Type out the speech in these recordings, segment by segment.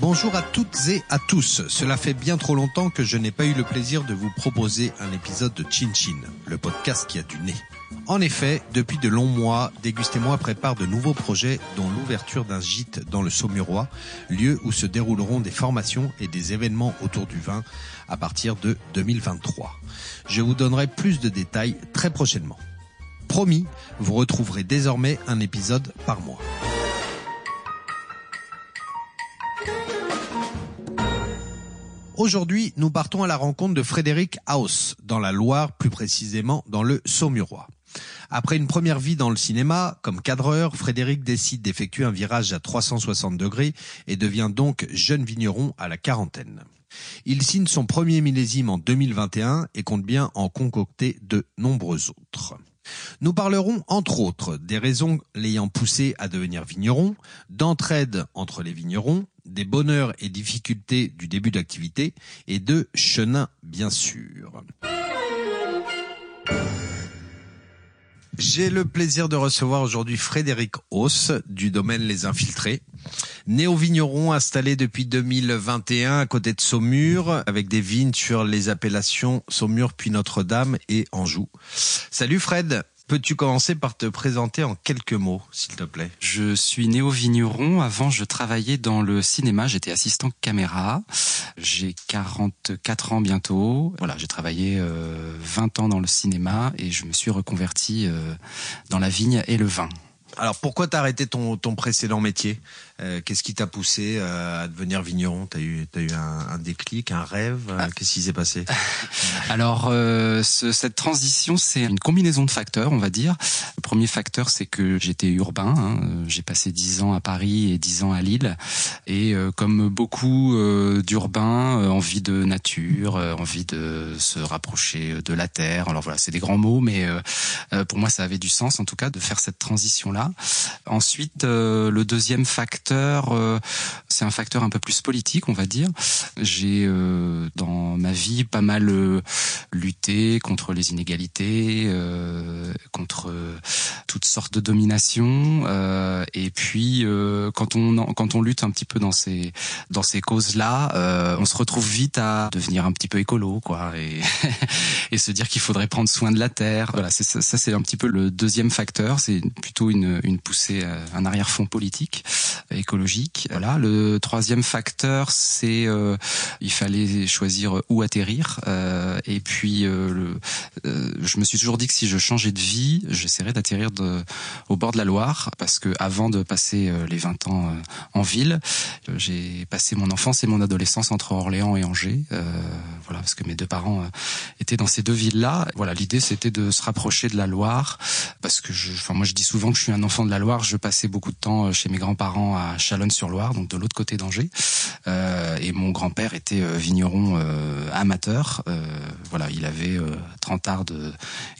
Bonjour à toutes et à tous. Cela fait bien trop longtemps que je n'ai pas eu le plaisir de vous proposer un épisode de Chin Chin, le podcast qui a du nez. En effet, depuis de longs mois, Dégustez-moi prépare de nouveaux projets dont l'ouverture d'un gîte dans le Saumurois, lieu où se dérouleront des formations et des événements autour du vin à partir de 2023. Je vous donnerai plus de détails très prochainement. Promis, vous retrouverez désormais un épisode par mois. Aujourd'hui, nous partons à la rencontre de Frédéric Haus, dans la Loire, plus précisément dans le Saumurois. Après une première vie dans le cinéma, comme cadreur, Frédéric décide d'effectuer un virage à 360 degrés et devient donc jeune vigneron à la quarantaine. Il signe son premier millésime en 2021 et compte bien en concocter de nombreux autres. Nous parlerons entre autres des raisons l'ayant poussé à devenir vigneron, d'entraide entre les vignerons, des bonheurs et difficultés du début d'activité et de chenin bien sûr. J'ai le plaisir de recevoir aujourd'hui Frédéric Hauss du domaine Les Infiltrés. Néo-vigneron installé depuis 2021 à côté de Saumur avec des vignes sur les appellations Saumur puis Notre-Dame et Anjou. Salut Fred Peux-tu commencer par te présenter en quelques mots, s'il te plaît? Je suis néo-vigneron. Avant, je travaillais dans le cinéma. J'étais assistant caméra. J'ai 44 ans bientôt. Voilà, j'ai travaillé euh, 20 ans dans le cinéma et je me suis reconverti euh, dans la vigne et le vin. Alors pourquoi t'as arrêté ton, ton précédent métier? Euh, Qu'est-ce qui t'a poussé euh, à devenir vigneron? T'as eu, as eu un, un, déclic, un rêve? Ah. Qu'est-ce qui s'est passé? Alors euh, ce, cette transition, c'est une combinaison de facteurs, on va dire. Le premier facteur, c'est que j'étais urbain. Hein. J'ai passé dix ans à Paris et dix ans à Lille. Et euh, comme beaucoup euh, d'urbains, envie de nature, envie de se rapprocher de la terre. Alors voilà, c'est des grands mots, mais pour moi, ça avait du sens, en tout cas, de faire cette transition-là. Ensuite, euh, le deuxième facteur, euh, c'est un facteur un peu plus politique, on va dire. J'ai euh, dans ma vie pas mal lutté contre les inégalités, contre toutes sortes de dominations. et puis, quand on quand on lutte un petit peu dans ces dans ces causes-là, on se retrouve vite à devenir un petit peu écolo, quoi, et, et se dire qu'il faudrait prendre soin de la terre. Voilà, c'est ça, c'est un petit peu le deuxième facteur. C'est plutôt une une, poussée, euh, un arrière-fond politique, écologique. Voilà. Le troisième facteur, c'est euh, il fallait choisir où atterrir. Euh, et puis, le, je me suis toujours dit que si je changeais de vie, j'essaierais d'atterrir au bord de la Loire, parce que avant de passer les 20 ans en ville, j'ai passé mon enfance et mon adolescence entre Orléans et Angers. voilà, parce que mes deux parents étaient dans ces deux villes-là. Voilà, l'idée c'était de se rapprocher de la Loire, parce que je, enfin moi je dis souvent que je suis un enfant de la Loire, je passais beaucoup de temps euh, chez mes grands-parents à Chalonne-sur-Loire, donc de l'autre côté d'Angers. Et mon grand-père était vigneron amateur. Voilà, il avait 30 arts de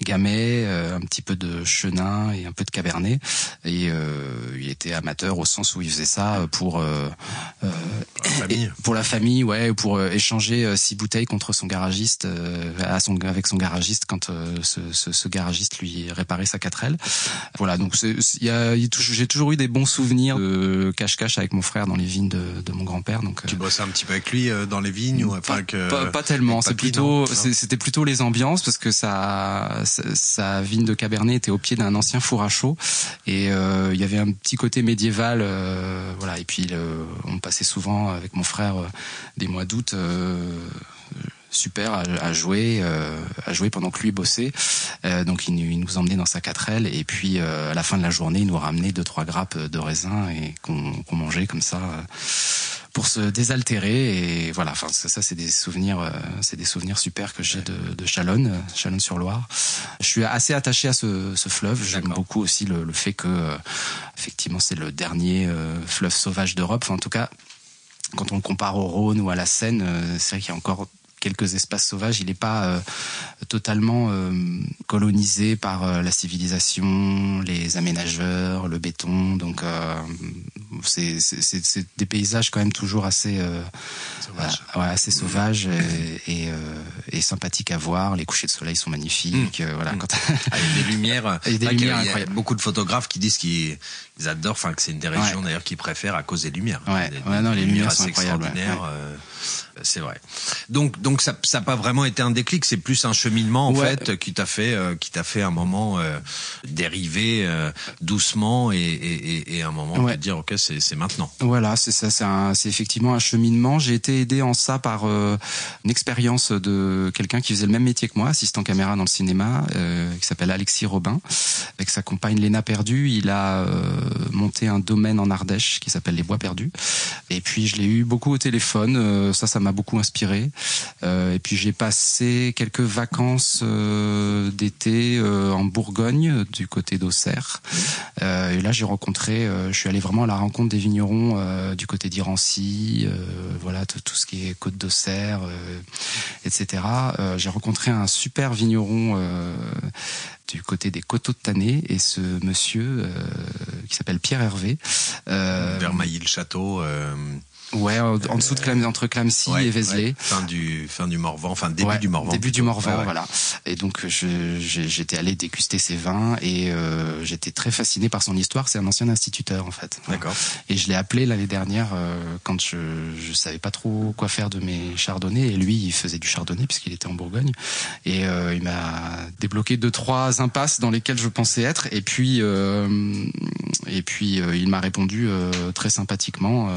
gamay, un petit peu de chenin et un peu de cabernet. Et il était amateur au sens où il faisait ça pour pour la famille, ouais, pour échanger six bouteilles contre son garagiste à avec son garagiste quand ce, ce, ce garagiste lui réparait sa 4L. Voilà, donc j'ai toujours eu des bons souvenirs de cache-cache avec mon frère dans les vignes de, de mon grand-père. Donc tu bossais un petit peu avec lui euh, dans les vignes ou pas, que, pas, pas, tellement. C'est plutôt, c'était plutôt les ambiances parce que sa, sa vigne de Cabernet était au pied d'un ancien four à chaud et euh, il y avait un petit côté médiéval. Euh, voilà et puis on passait souvent avec mon frère des mois d'août super à, jouer, euh, à jouer pendant que lui bossait. Euh, donc il, il, nous emmenait dans sa 4L et puis euh, à la fin de la journée, il nous ramenait deux trois grappes de raisin et qu'on qu mangeait comme ça pour se désaltérer et voilà. Enfin ça, ça c'est des souvenirs, c'est des souvenirs super que j'ai de, de Chalonne, Chalonne-sur-Loire. Je suis assez attaché à ce, ce fleuve. J'aime beaucoup aussi le, le fait que effectivement c'est le dernier fleuve sauvage d'Europe. Enfin, en tout cas quand on le compare au Rhône ou à la Seine, c'est vrai qu'il y a encore quelques espaces sauvages. Il n'est pas euh, totalement euh, colonisé par euh, la civilisation, les aménageurs, le béton. Donc c'est des paysages quand même toujours assez sauvages, ouais, assez sauvages et, et, et, sympathiques à voir. Les couchers de soleil sont magnifiques. Mmh. Voilà. Mmh. Quand... Ah, il y a des lumières. il y a des lumières il y a beaucoup de photographes qui disent qu'ils adorent, enfin que c'est une des régions d'ailleurs qu'ils préfèrent à cause des lumières. Ouais, des, ouais non, les lumières, sont extraordinaires. c'est vrai. Donc donc ça n'a pas vraiment été un déclic, c'est plus un cheminement en fait qui t'a fait euh, qui t'a fait un moment euh, dériver euh, doucement et, et, et, un moment de dire ok c'est c'est maintenant. Voilà c'est ça c'est c'est effectivement un cheminement. J'ai été aidé en ça par une expérience de quelqu'un qui faisait le même métier que moi, assistant caméra dans le cinéma, qui s'appelle Alexis Robin, avec sa compagne Léna Perdu. Il a monté un domaine en Ardèche qui s'appelle les Bois Perdus. Et puis je l'ai eu beaucoup au téléphone. ça ça m'a beaucoup inspiré. Euh, et puis j'ai passé quelques vacances euh, d'été euh, en Bourgogne, du côté d'Auxerre. et là j'ai rencontré, je suis allé vraiment à la rencontre des vignerons du côté d'Irancy, voilà tout, ce qui est côte d'Auxerre, etc. j'ai rencontré un super vigneron du côté des coteaux de Tanné et ce monsieur qui s'appelle Pierre Hervé. Euh, Vers Mailly-le-Château. Ouais, en, dessous de Clam, entre Clamcy et Vézelay. Fin du fin du Morvan, enfin début du Morvan. Début du Morvan, voilà. Et donc j'étais allé déguster ses vins et euh, j'étais très fasciné par son histoire. C'est un ancien instituteur en fait. D'accord. Et je l'ai appelé l'année dernière euh, quand je je savais pas trop quoi faire de mes chardonnays et lui il faisait du chardonnay puisqu'il était en Bourgogne et euh, il m'a débloqué deux trois impasses dans lesquelles je pensais être et puis et puis il m'a répondu très sympathiquement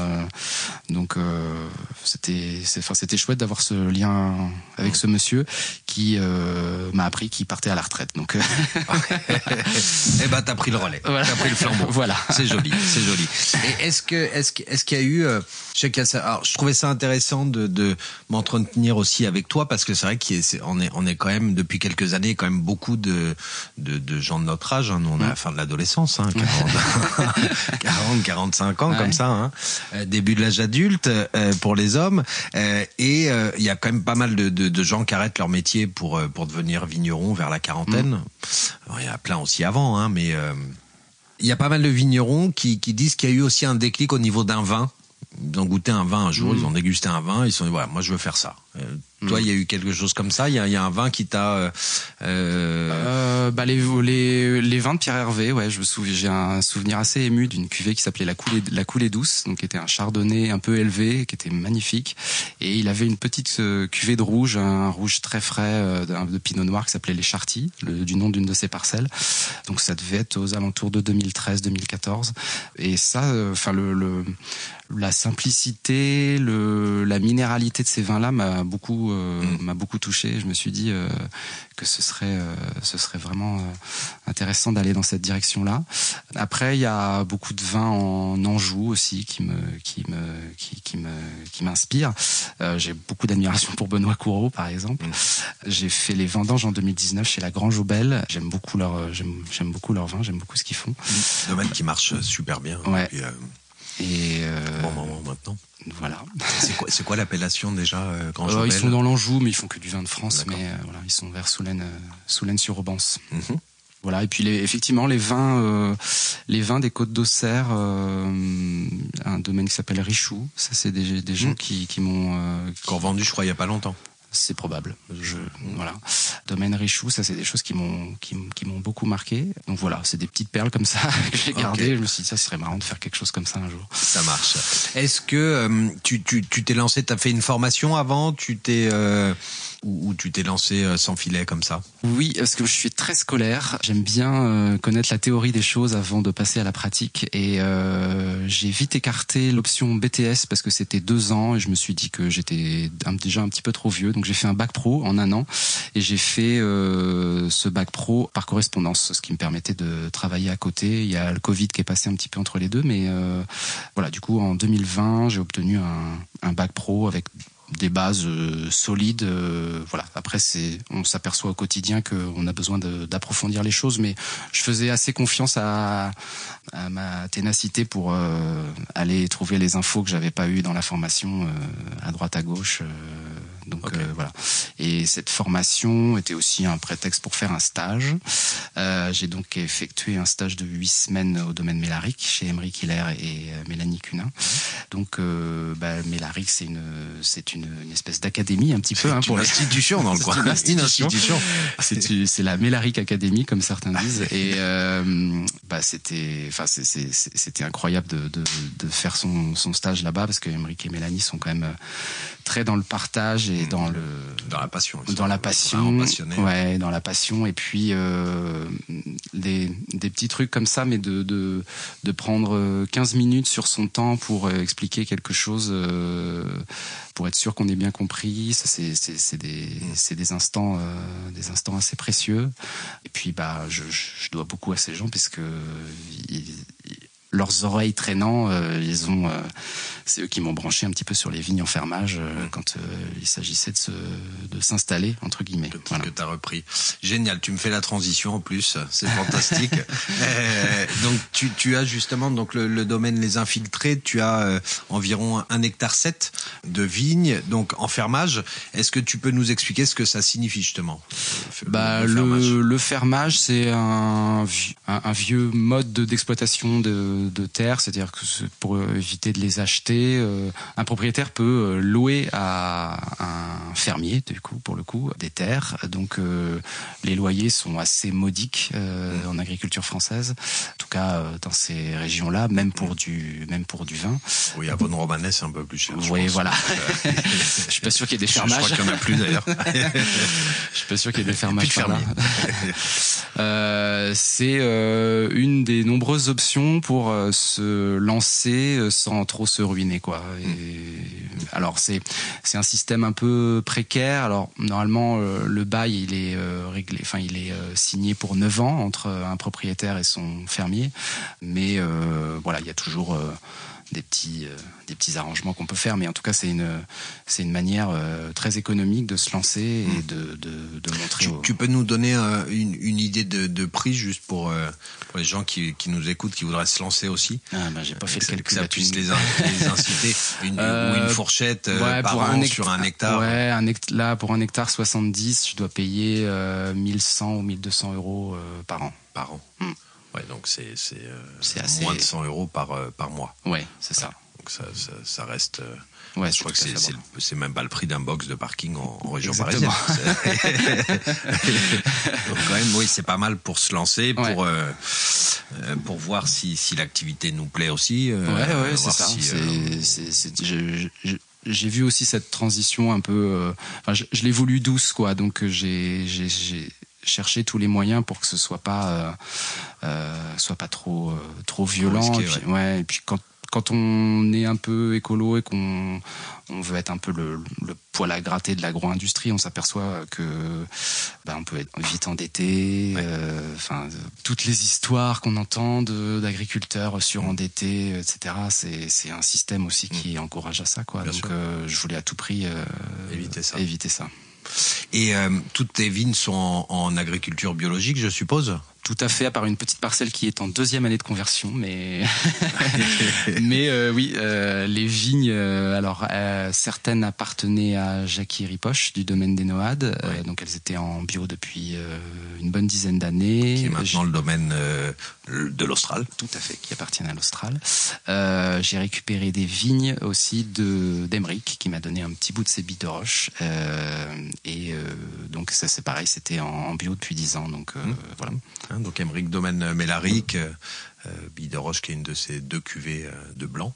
donc euh, c'était enfin c'était chouette d'avoir ce lien avec ce monsieur qui euh, m'a appris qu'il partait à la retraite. Donc euh, eh ben t'as pris le relais, voilà. t'as pris le flambeau. voilà, c'est joli, c'est joli. Et est-ce que est-ce est-ce qu'il y a eu je, alors, je trouvais ça intéressant de, de m'entretenir aussi avec toi parce que c'est vrai qu'on est, on est quand même depuis quelques années quand même beaucoup de, de, de gens de notre âge. Hein. Nous, on a la fin de l'adolescence, hein, 40, 45 ans comme ça, hein. début de l'âge adulte euh, pour les hommes. Euh, et euh, il y a quand même pas mal de, de, de, gens qui arrêtent leur métier pour pour devenir vignerons vers la quarantaine. il y a plein aussi avant, hein, mais il y a pas mal de vignerons qui, qui disent qu'il y a eu aussi un déclic au niveau d'un vin ils ont goûté un vin un jour, ils ont dégusté un vin, ils sont dit voilà, moi je veux faire ça. Euh, toi, il y a eu quelque chose comme ça? Il y a, y a, un vin qui t'a. Euh, euh... euh bah les, les, les vins de Pierre Hervé. Ouais, je me souviens. J'ai un souvenir assez ému d'une cuvée qui s'appelait la coulée la coulée douce, donc qui était un chardonnay un peu élevé, qui était magnifique. Et il avait une petite euh, cuvée de rouge, un rouge très frais de pinot noir qui s'appelait les Chartis, du nom d'une de ses parcelles. Donc ça devait être aux alentours de 2013-2014. Et ça, enfin le, le la simplicité, le, la minéralité de ces vins-là m'a beaucoup euh, mm. m'a beaucoup touché. Je me suis dit euh, que ce serait euh, ce serait vraiment intéressant d'aller dans cette direction-là. Après, il y a beaucoup de vins en Anjou aussi qui me qui me qui, qui me qui m'inspire. J'ai beaucoup d'admiration pour Benoît Courreau, par exemple. Mm. J'ai fait les vendanges en 2019 chez la Grange Aubel. J'aime beaucoup leur j'aime beaucoup leur vin. J'aime beaucoup ce qu'ils font. Mm. Domaine qui marche super bien. Ouais. Et euh, bon moment maintenant. Voilà. C'est quoi, quoi l'appellation déjà euh, Grand euh, Ils sont dans l'Anjou, mais ils font que du vin de France. Mais euh, voilà, ils sont vers Soulaine, Soulaine sur Aubance. Mhm. Voilà. Et puis les, effectivement les vins, les vins des Côtes d'Auxerre, un domaine qui s'appelle Richou. Ça c'est des, des gens mhm. qui, qui m'ont. Qui... vendu, je crois, il y a pas longtemps c'est probable. Je, voilà. Domaine Richou, ça c'est des choses qui m'ont qui, m'ont beaucoup marqué. Donc voilà, c'est des petites perles comme ça que j'ai gardées. Je me suis dit ça serait marrant de faire quelque chose comme ça un jour. Ça marche. Est-ce que euh, tu tu tu t'es lancé, t'as fait une formation avant, tu t'es euh, ou, tu t'es lancé euh, sans filet comme ça Oui, parce que je suis très scolaire. J'aime bien euh, connaître la théorie des choses avant de passer à la pratique. Et euh, j'ai vite écarté l'option BTS parce que c'était deux ans et je me suis dit que j'étais déjà un petit peu trop vieux. Donc j'ai fait un bac pro en un an et j'ai fait ce bac pro par correspondance, ce qui me permettait de travailler à côté. Il y a le Covid qui est passé un petit peu entre les deux, mais voilà. Du coup, en 2020, j'ai obtenu un, un bac pro avec des bases solides. voilà. Après, c'est, on s'aperçoit au quotidien qu'on a besoin d'approfondir les choses, mais je faisais assez confiance à, à ma ténacité pour aller trouver les infos que j'avais pas eues dans la formation à droite à gauche. Donc euh, voilà. Et cette formation était aussi un prétexte pour faire un stage. Euh, j'ai donc effectué un stage de huit semaines au domaine Mélaric chez Emery Hiller et euh, Mélanie Cunin. Donc bah, Mélaric, c'est une c'est une, une, espèce d'académie un petit peu hein, pour l'institution dans le coin. Une institution. C'est la Mélaric Academy comme certains disent. Et bah c'était enfin c'était incroyable de, de, de, faire son, son stage là-bas parce que et Mélanie sont quand même très dans le partage et dans le dans la passion dans la passion. ouais dans la passion. Et puis euh, des, des petits trucs comme ça mais de, de de prendre 15 minutes sur son temps pour euh, expliquer quelque chose euh, pour être sûr qu'on ait bien compris. Ça c'est c'est c'est des mm. c'est des instants euh, des instants assez précieux. Et puis bah je, je dois beaucoup à ces gens puisque ils, leurs oreilles traînant, euh, ils ont, euh, c'est eux qui m'ont branché un petit peu sur les vignes en fermage euh, quand il s'agissait de, se, de s'installer entre guillemets. Depuis voilà. que t'as repris. Génial, tu me fais la transition en plus, c'est fantastique. donc tu, tu as justement donc le, le, domaine les infiltrés, tu as environ un hectare 7 de vignes donc en fermage. Est-ce que tu peux nous expliquer ce que ça signifie justement Bah le, fermage, le fermage c'est un, un, un, vieux mode d'exploitation de de, terre, c'est-à-dire que pour éviter de les acheter, euh, un propriétaire peut euh, louer à un fermier, du coup, pour le coup, des terres. Donc euh, les loyers sont assez modiques mmh. en agriculture française, en tout cas dans ces régions-là, même pour du même pour du vin. Oui, à Bonne Romanais, c'est un peu plus cher. Oui, voilà. je suis pas sûr qu'il y ait des fermages. Je crois qu'il n'y en a plus d'ailleurs. je suis pas sûr qu'il y ait des fermages. euh, c'est une des nombreuses options pour se lancer euh, sans trop se ruiner quoi. Et, mm. alors c'est c'est un système un peu précaire. Alors normalement euh, le bail il est réglé, enfin il est signé pour 9 ans entre un propriétaire et son fermier, mais voilà il y a toujours des petits euh, des petits arrangements qu'on peut faire mais en tout cas c'est une c'est une manière euh, très économique de se lancer et hmm. de, de, de montrer tu, peux nous donner euh, une, une, idée de, de, prix juste pour, pour les gens qui, qui nous écoutent qui voudraient se lancer aussi? Ah, bah, j'ai pas fait le calcul que ça puisse les, les, inciter. Une, ou une fourchette ouais, par pour an un sur un hectare. Ouais un hectare, là pour un hectare 70 je dois payer 1100 ou 1200 euros par an. Par an. Hmm. Ouais, donc c'est c'est euh, assez... moins de 100 euros par euh, par mois. Ouais, c'est ça. Donc ça, ça, ça reste. Euh, ouais, je crois que c'est même pas le prix d'un box de parking en, en région Exactement. parisienne. donc quand même, oui, c'est pas mal pour se lancer, pour ouais. euh, pour voir si si l'activité nous plaît aussi. ouais, ouais, c'est ça. Si, c'est j'ai vu aussi cette transition un peu. Enfin, je, je l'ai voulu douce, quoi. Donc j'ai chercher tous les moyens pour que ce soit pas euh, euh, soit pas trop euh, trop violent risqué, et puis, ouais. ouais. et puis quand quand on est un peu écolo et qu'on on veut être un peu le, le poil à gratter de l'agro-industrie, on s'aperçoit que bah, on peut être vite endetté. Enfin, euh, toutes les histoires qu'on entend d'agriculteurs surendettés, etc. C'est c'est un système aussi qui mmh. encourage à ça, quoi. Bien Donc, euh, je voulais à tout prix euh, éviter ça. Éviter ça. Et euh, toutes tes vignes sont en, en agriculture biologique, je suppose? Tout à fait, à part une petite parcelle qui est en deuxième année de conversion, mais mais euh, oui, euh, les vignes. Euh, alors euh, certaines appartenaient à Jackie Ripoche du domaine des Noades, ouais. donc elles étaient en bio depuis une bonne dizaine d'années. Qui est maintenant le domaine de l'Austral. Tout à fait, qui appartient à l'Austral. J'ai récupéré des vignes aussi de d'Emeric, qui m'a donné un petit bout de ses billes de roche, et donc ça c'est pareil, c'était en, en, bio depuis dix ans, donc mmh. voilà. Hein, donc Emeric Domaine Mélaric, euh, Roche qui est une de ces deux cuvées euh, de blanc.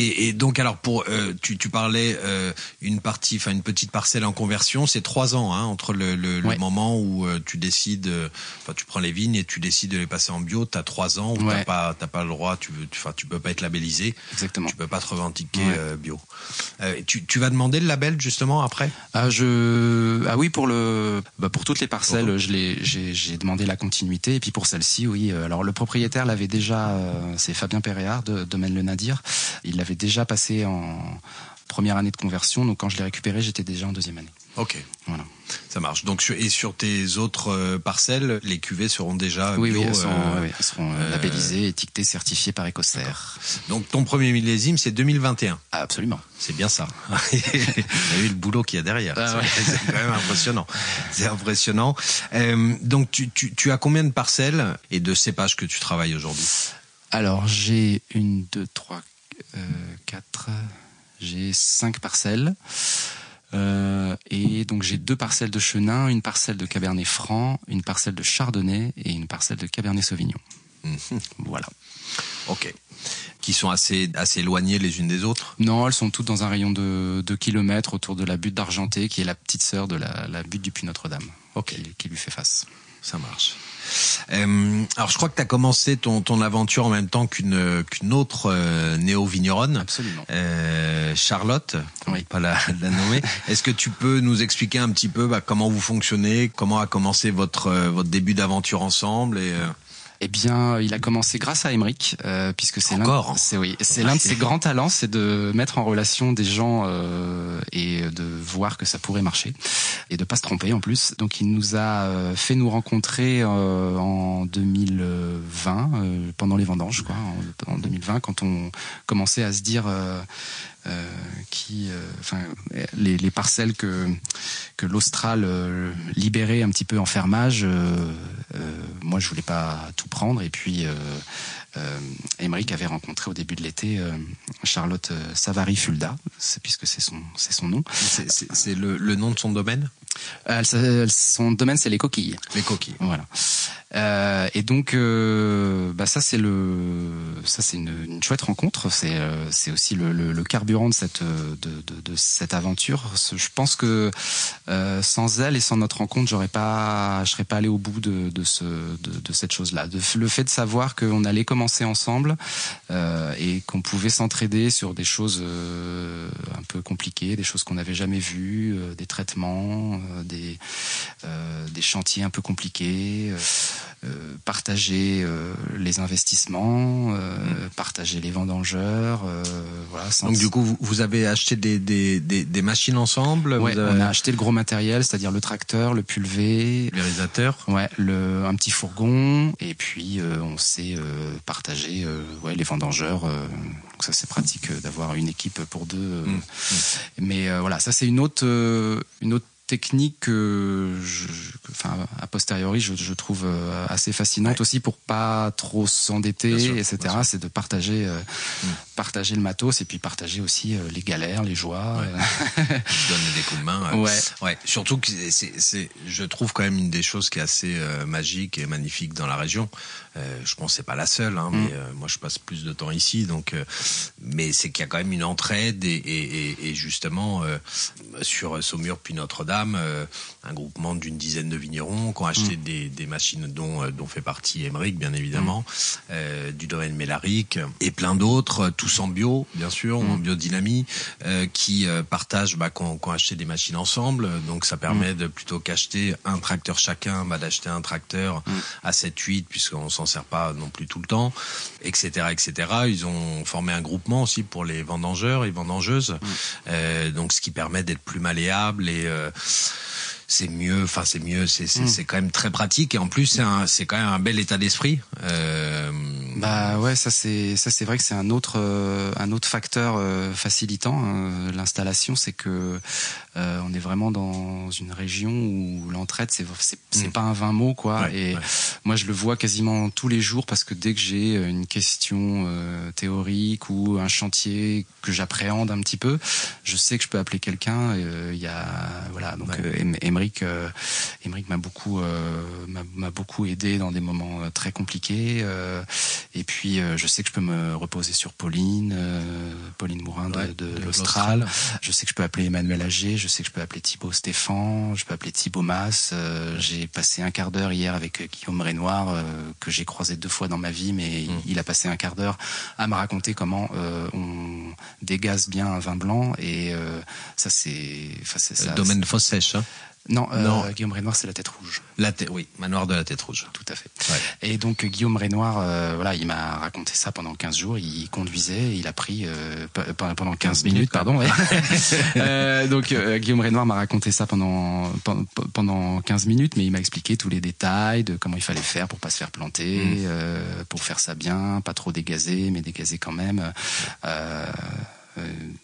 Et, et, donc alors pour euh, tu, tu parlais euh, une partie, enfin une petite parcelle en conversion, c'est trois ans hein, entre le, le, ouais. le, moment où euh, tu décides, euh, enfin tu prends les vignes et tu décides de les passer en bio, t'as trois ans où ouais. t'as pas t'as pas le droit, tu enfin tu, tu peux pas être labellisé, exactement, tu peux pas te revendiquer ouais. Bio. tu, tu vas demander le label justement après? Ah je ah oui pour le bah, pour toutes les parcelles, oh. je l'ai j'ai demandé la continuité et puis pour celle-ci oui. Alors le propriétaire l'avait déjà, c'est Fabien Perréard de Domaine Le Nadir, il l'avait déjà passé en première année de conversion. Donc quand je l'ai récupéré, j'étais déjà en deuxième année. Ok. Voilà. Ça marche. Donc et sur tes autres euh, parcelles, les cuvées seront déjà oui, bio, oui, elles, seront, elles seront labellisées, étiquetées, certifiées par Ecocer. Donc ton premier millésime, c'est 2021. absolument. C'est bien ça. Vous vu le boulot qu'il y a derrière. Ah, ouais. C'est quand même impressionnant. C'est impressionnant. Euh, donc tu, tu, tu as combien de parcelles et de cépages que tu travailles aujourd'hui? Alors j'ai une, deux, trois, euh. J'ai cinq parcelles. Euh, et donc j'ai deux parcelles de Chenin, une parcelle de Cabernet Franc, une parcelle de Chardonnay et une parcelle de Cabernet Sauvignon. Mhm. Voilà. Ok. Qui sont assez assez éloignées les unes des autres? Non, elles sont toutes dans un rayon de 2 km autour de la butte d'Argenté, qui est la petite sœur de la, la butte du Puy Notre-Dame, Ok. qui, qui lui fait face. Ça marche. Euh, alors je crois que tu as commencé ton, ton aventure en même temps qu'une qu'une autre euh, néo-vigneronne. Absolument. Euh, Charlotte, Oui. pas la, la nommer. Est-ce que tu peux nous expliquer un petit peu bah, comment vous fonctionnez, comment a commencé votre euh, votre début d'aventure ensemble et euh, Eh bien, il a commencé grâce à Emeric, euh, puisque c'est l'un, Encore c'est oui, c'est l'un de ses grands talents, c'est de mettre en relation des gens euh, et de voir que ça pourrait marcher et de pas se tromper en plus. Donc, il nous a euh, fait nous rencontrer euh, en 2020 euh, pendant les vendanges, quoi, en, en 2020, quand on commençait à se dire. Euh, qui, euh, enfin, les, les parcelles que que l'Austral euh, libérait un petit peu en fermage. moi, je voulais pas tout prendre. Et puis, Emmerich avait rencontré au début de l'été Charlotte Savary Fulda, c'est- puisque c'est son son nom. c'est- le, le nom de son domaine? Son domaine, c'est les coquilles. Les coquilles. Voilà. Euh, et donc, euh, bah ça c'est le, ça c'est une, une chouette rencontre. C'est, euh, c'est aussi le, le, le carburant de cette, euh, de, de, de cette aventure. Je pense que euh, sans elle et sans notre rencontre, j'aurais pas, je serais pas allé au bout de, de ce, de, de cette chose-là. Le fait de savoir qu'on allait commencer ensemble euh, et qu'on pouvait s'entraider sur des choses euh, un peu compliquées, des choses qu'on n'avait jamais vues, euh, des traitements, euh, des, euh, des chantiers un peu compliqués. euh, euh, partager euh, les investissements, euh, partager les vendangeurs, euh, voilà. sans- Donc du coup, vous, avez acheté des, des, des, des machines ensemble Ouais, vous avez on a acheté le gros matériel, c'est-à-dire le tracteur, le pulvé, pulvérisateur ouais, le, un petit fourgon, et puis euh, on s'est euh, partagé euh, ouais, les vendangeurs. euh, donc ça c'est pratique euh, d'avoir une équipe pour deux. euh. Mm. Mais euh, voilà, ça c'est une autre, euh, une autre technique que, je, que- enfin, a posteriori, je, je trouve euh, assez fascinante Ouais. aussi pour pas trop s'endetter, etc. C'est de partager, euh, Mm. Partager le matos et puis partager aussi euh, les galères, les joies. Ouais. donner des coups de main. Ouais. ouais. Surtout que c'est, je trouve quand même une des choses qui est assez euh, magique et magnifique dans la région. Euh, je pense que c'est pas la seule, hein, Mm. mais euh, moi je passe plus de temps ici, donc. euh, mais c'est qu'il y a quand même une entraide et, et, et, et justement sur Saumur puis Notre-Dame, un groupement d'une dizaine de vignerons qui ont acheté Mm. des, des machines dont dont fait partie Emmerich, bien évidemment, Mm. du domaine Mélaric et plein d'autres, tous en bio, bien sûr, en Mm. biodynamie, euh, qui euh, partagent, bah, qui ont, qui ont acheté des machines ensemble. Donc ça permet de plutôt qu'acheter un tracteur chacun, bah, d'acheter un tracteur Mm. à 7-8 puisqu'on s'en sert pas non plus tout le temps, etc., etc. Ils ont formé un groupement aussi pour les vendangeurs et vendangeuses, euh, donc ce qui permet d'être plus malléable et euh, c'est mieux, enfin c'est mieux, c'est c'est Mm. c'est quand même très pratique et en plus c'est un c'est quand même un bel état d'esprit. Euh, Bah ouais, ça c'est ça c'est vrai que c'est un autre euh, un autre facteur euh, facilitant euh, l'installation, c'est que euh, on est vraiment dans une région où l'entraide c'est c'est c'est Mm. pas un vain mot quoi. Ouais, et ouais. moi je le vois quasiment tous les jours parce que dès que j'ai une question euh, théorique ou un chantier que j'appréhende un petit peu, je sais que je peux appeler quelqu'un. euh, Il y a voilà donc Ouais. Em- Emeric euh, m'a beaucoup euh, m'a beaucoup aidé dans des moments euh, très compliqués. et puis, je sais que je peux me reposer sur Pauline, Pauline Mourin de, Ouais, de de l'Austral. l'Austral. Je sais que je peux appeler Emmanuel Agé. Je sais que je peux appeler Thibaut Stéphane. Je peux appeler Thibaut Mass. j'ai passé un quart d'heure hier avec Guillaume Renoir, que j'ai croisé deux fois dans ma vie, mais Mm. il a passé un quart d'heure à me raconter comment on dégaze bien un vin blanc. Et ça, c'est... enfin, domaine fosse sèche. Hein. Non, euh, Guillaume Renoir, c'est la tête rouge. La tête, oui, manoir de la tête rouge. Tout à fait. Et donc Guillaume Renoir, euh, voilà, il m'a raconté ça pendant 15 jours. Il conduisait, il a pris euh, pendant 15 minutes, pardon. donc Guillaume Renoir m'a raconté ça pendant pendant 15 minutes, mais il m'a expliqué tous les détails de comment il fallait faire pour pas se faire planter, mm. pour faire ça bien, pas trop dégazer, mais dégazer quand même. Euh,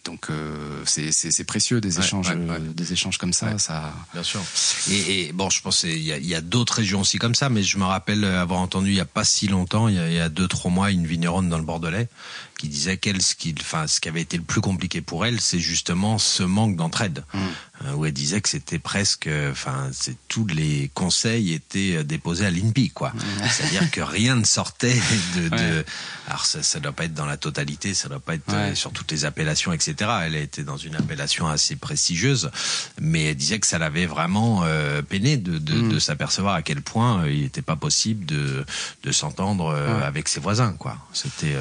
donc euh, c'est précieux des échanges, des échanges comme ça. ça... Bien sûr. Et, bon, je pense qu'il y a, d'autres régions aussi comme ça, mais je me rappelle avoir entendu il y a pas si longtemps, il y a, il y a deux trois mois, une vigneronne dans le Bordelais qui disait qu'elle, ce qui, enfin, ce qui avait été le plus compliqué pour elle, c'est justement ce manque d'entraide, mmh. euh, où elle disait que c'était presque, enfin, c'est tous les conseils étaient déposés à l'INPI, quoi. Mmh. C'est-à-dire que rien ne sortait de, de... alors ça, ça doit pas être dans la totalité, ça doit pas être euh, sur toutes les appellations, etc. Elle a été dans une appellation assez prestigieuse, mais elle disait que ça l'avait vraiment euh, peiné de, de, mmh. de s'apercevoir à quel point euh, il n'était pas possible de, de s'entendre avec ses voisins, quoi. C'était.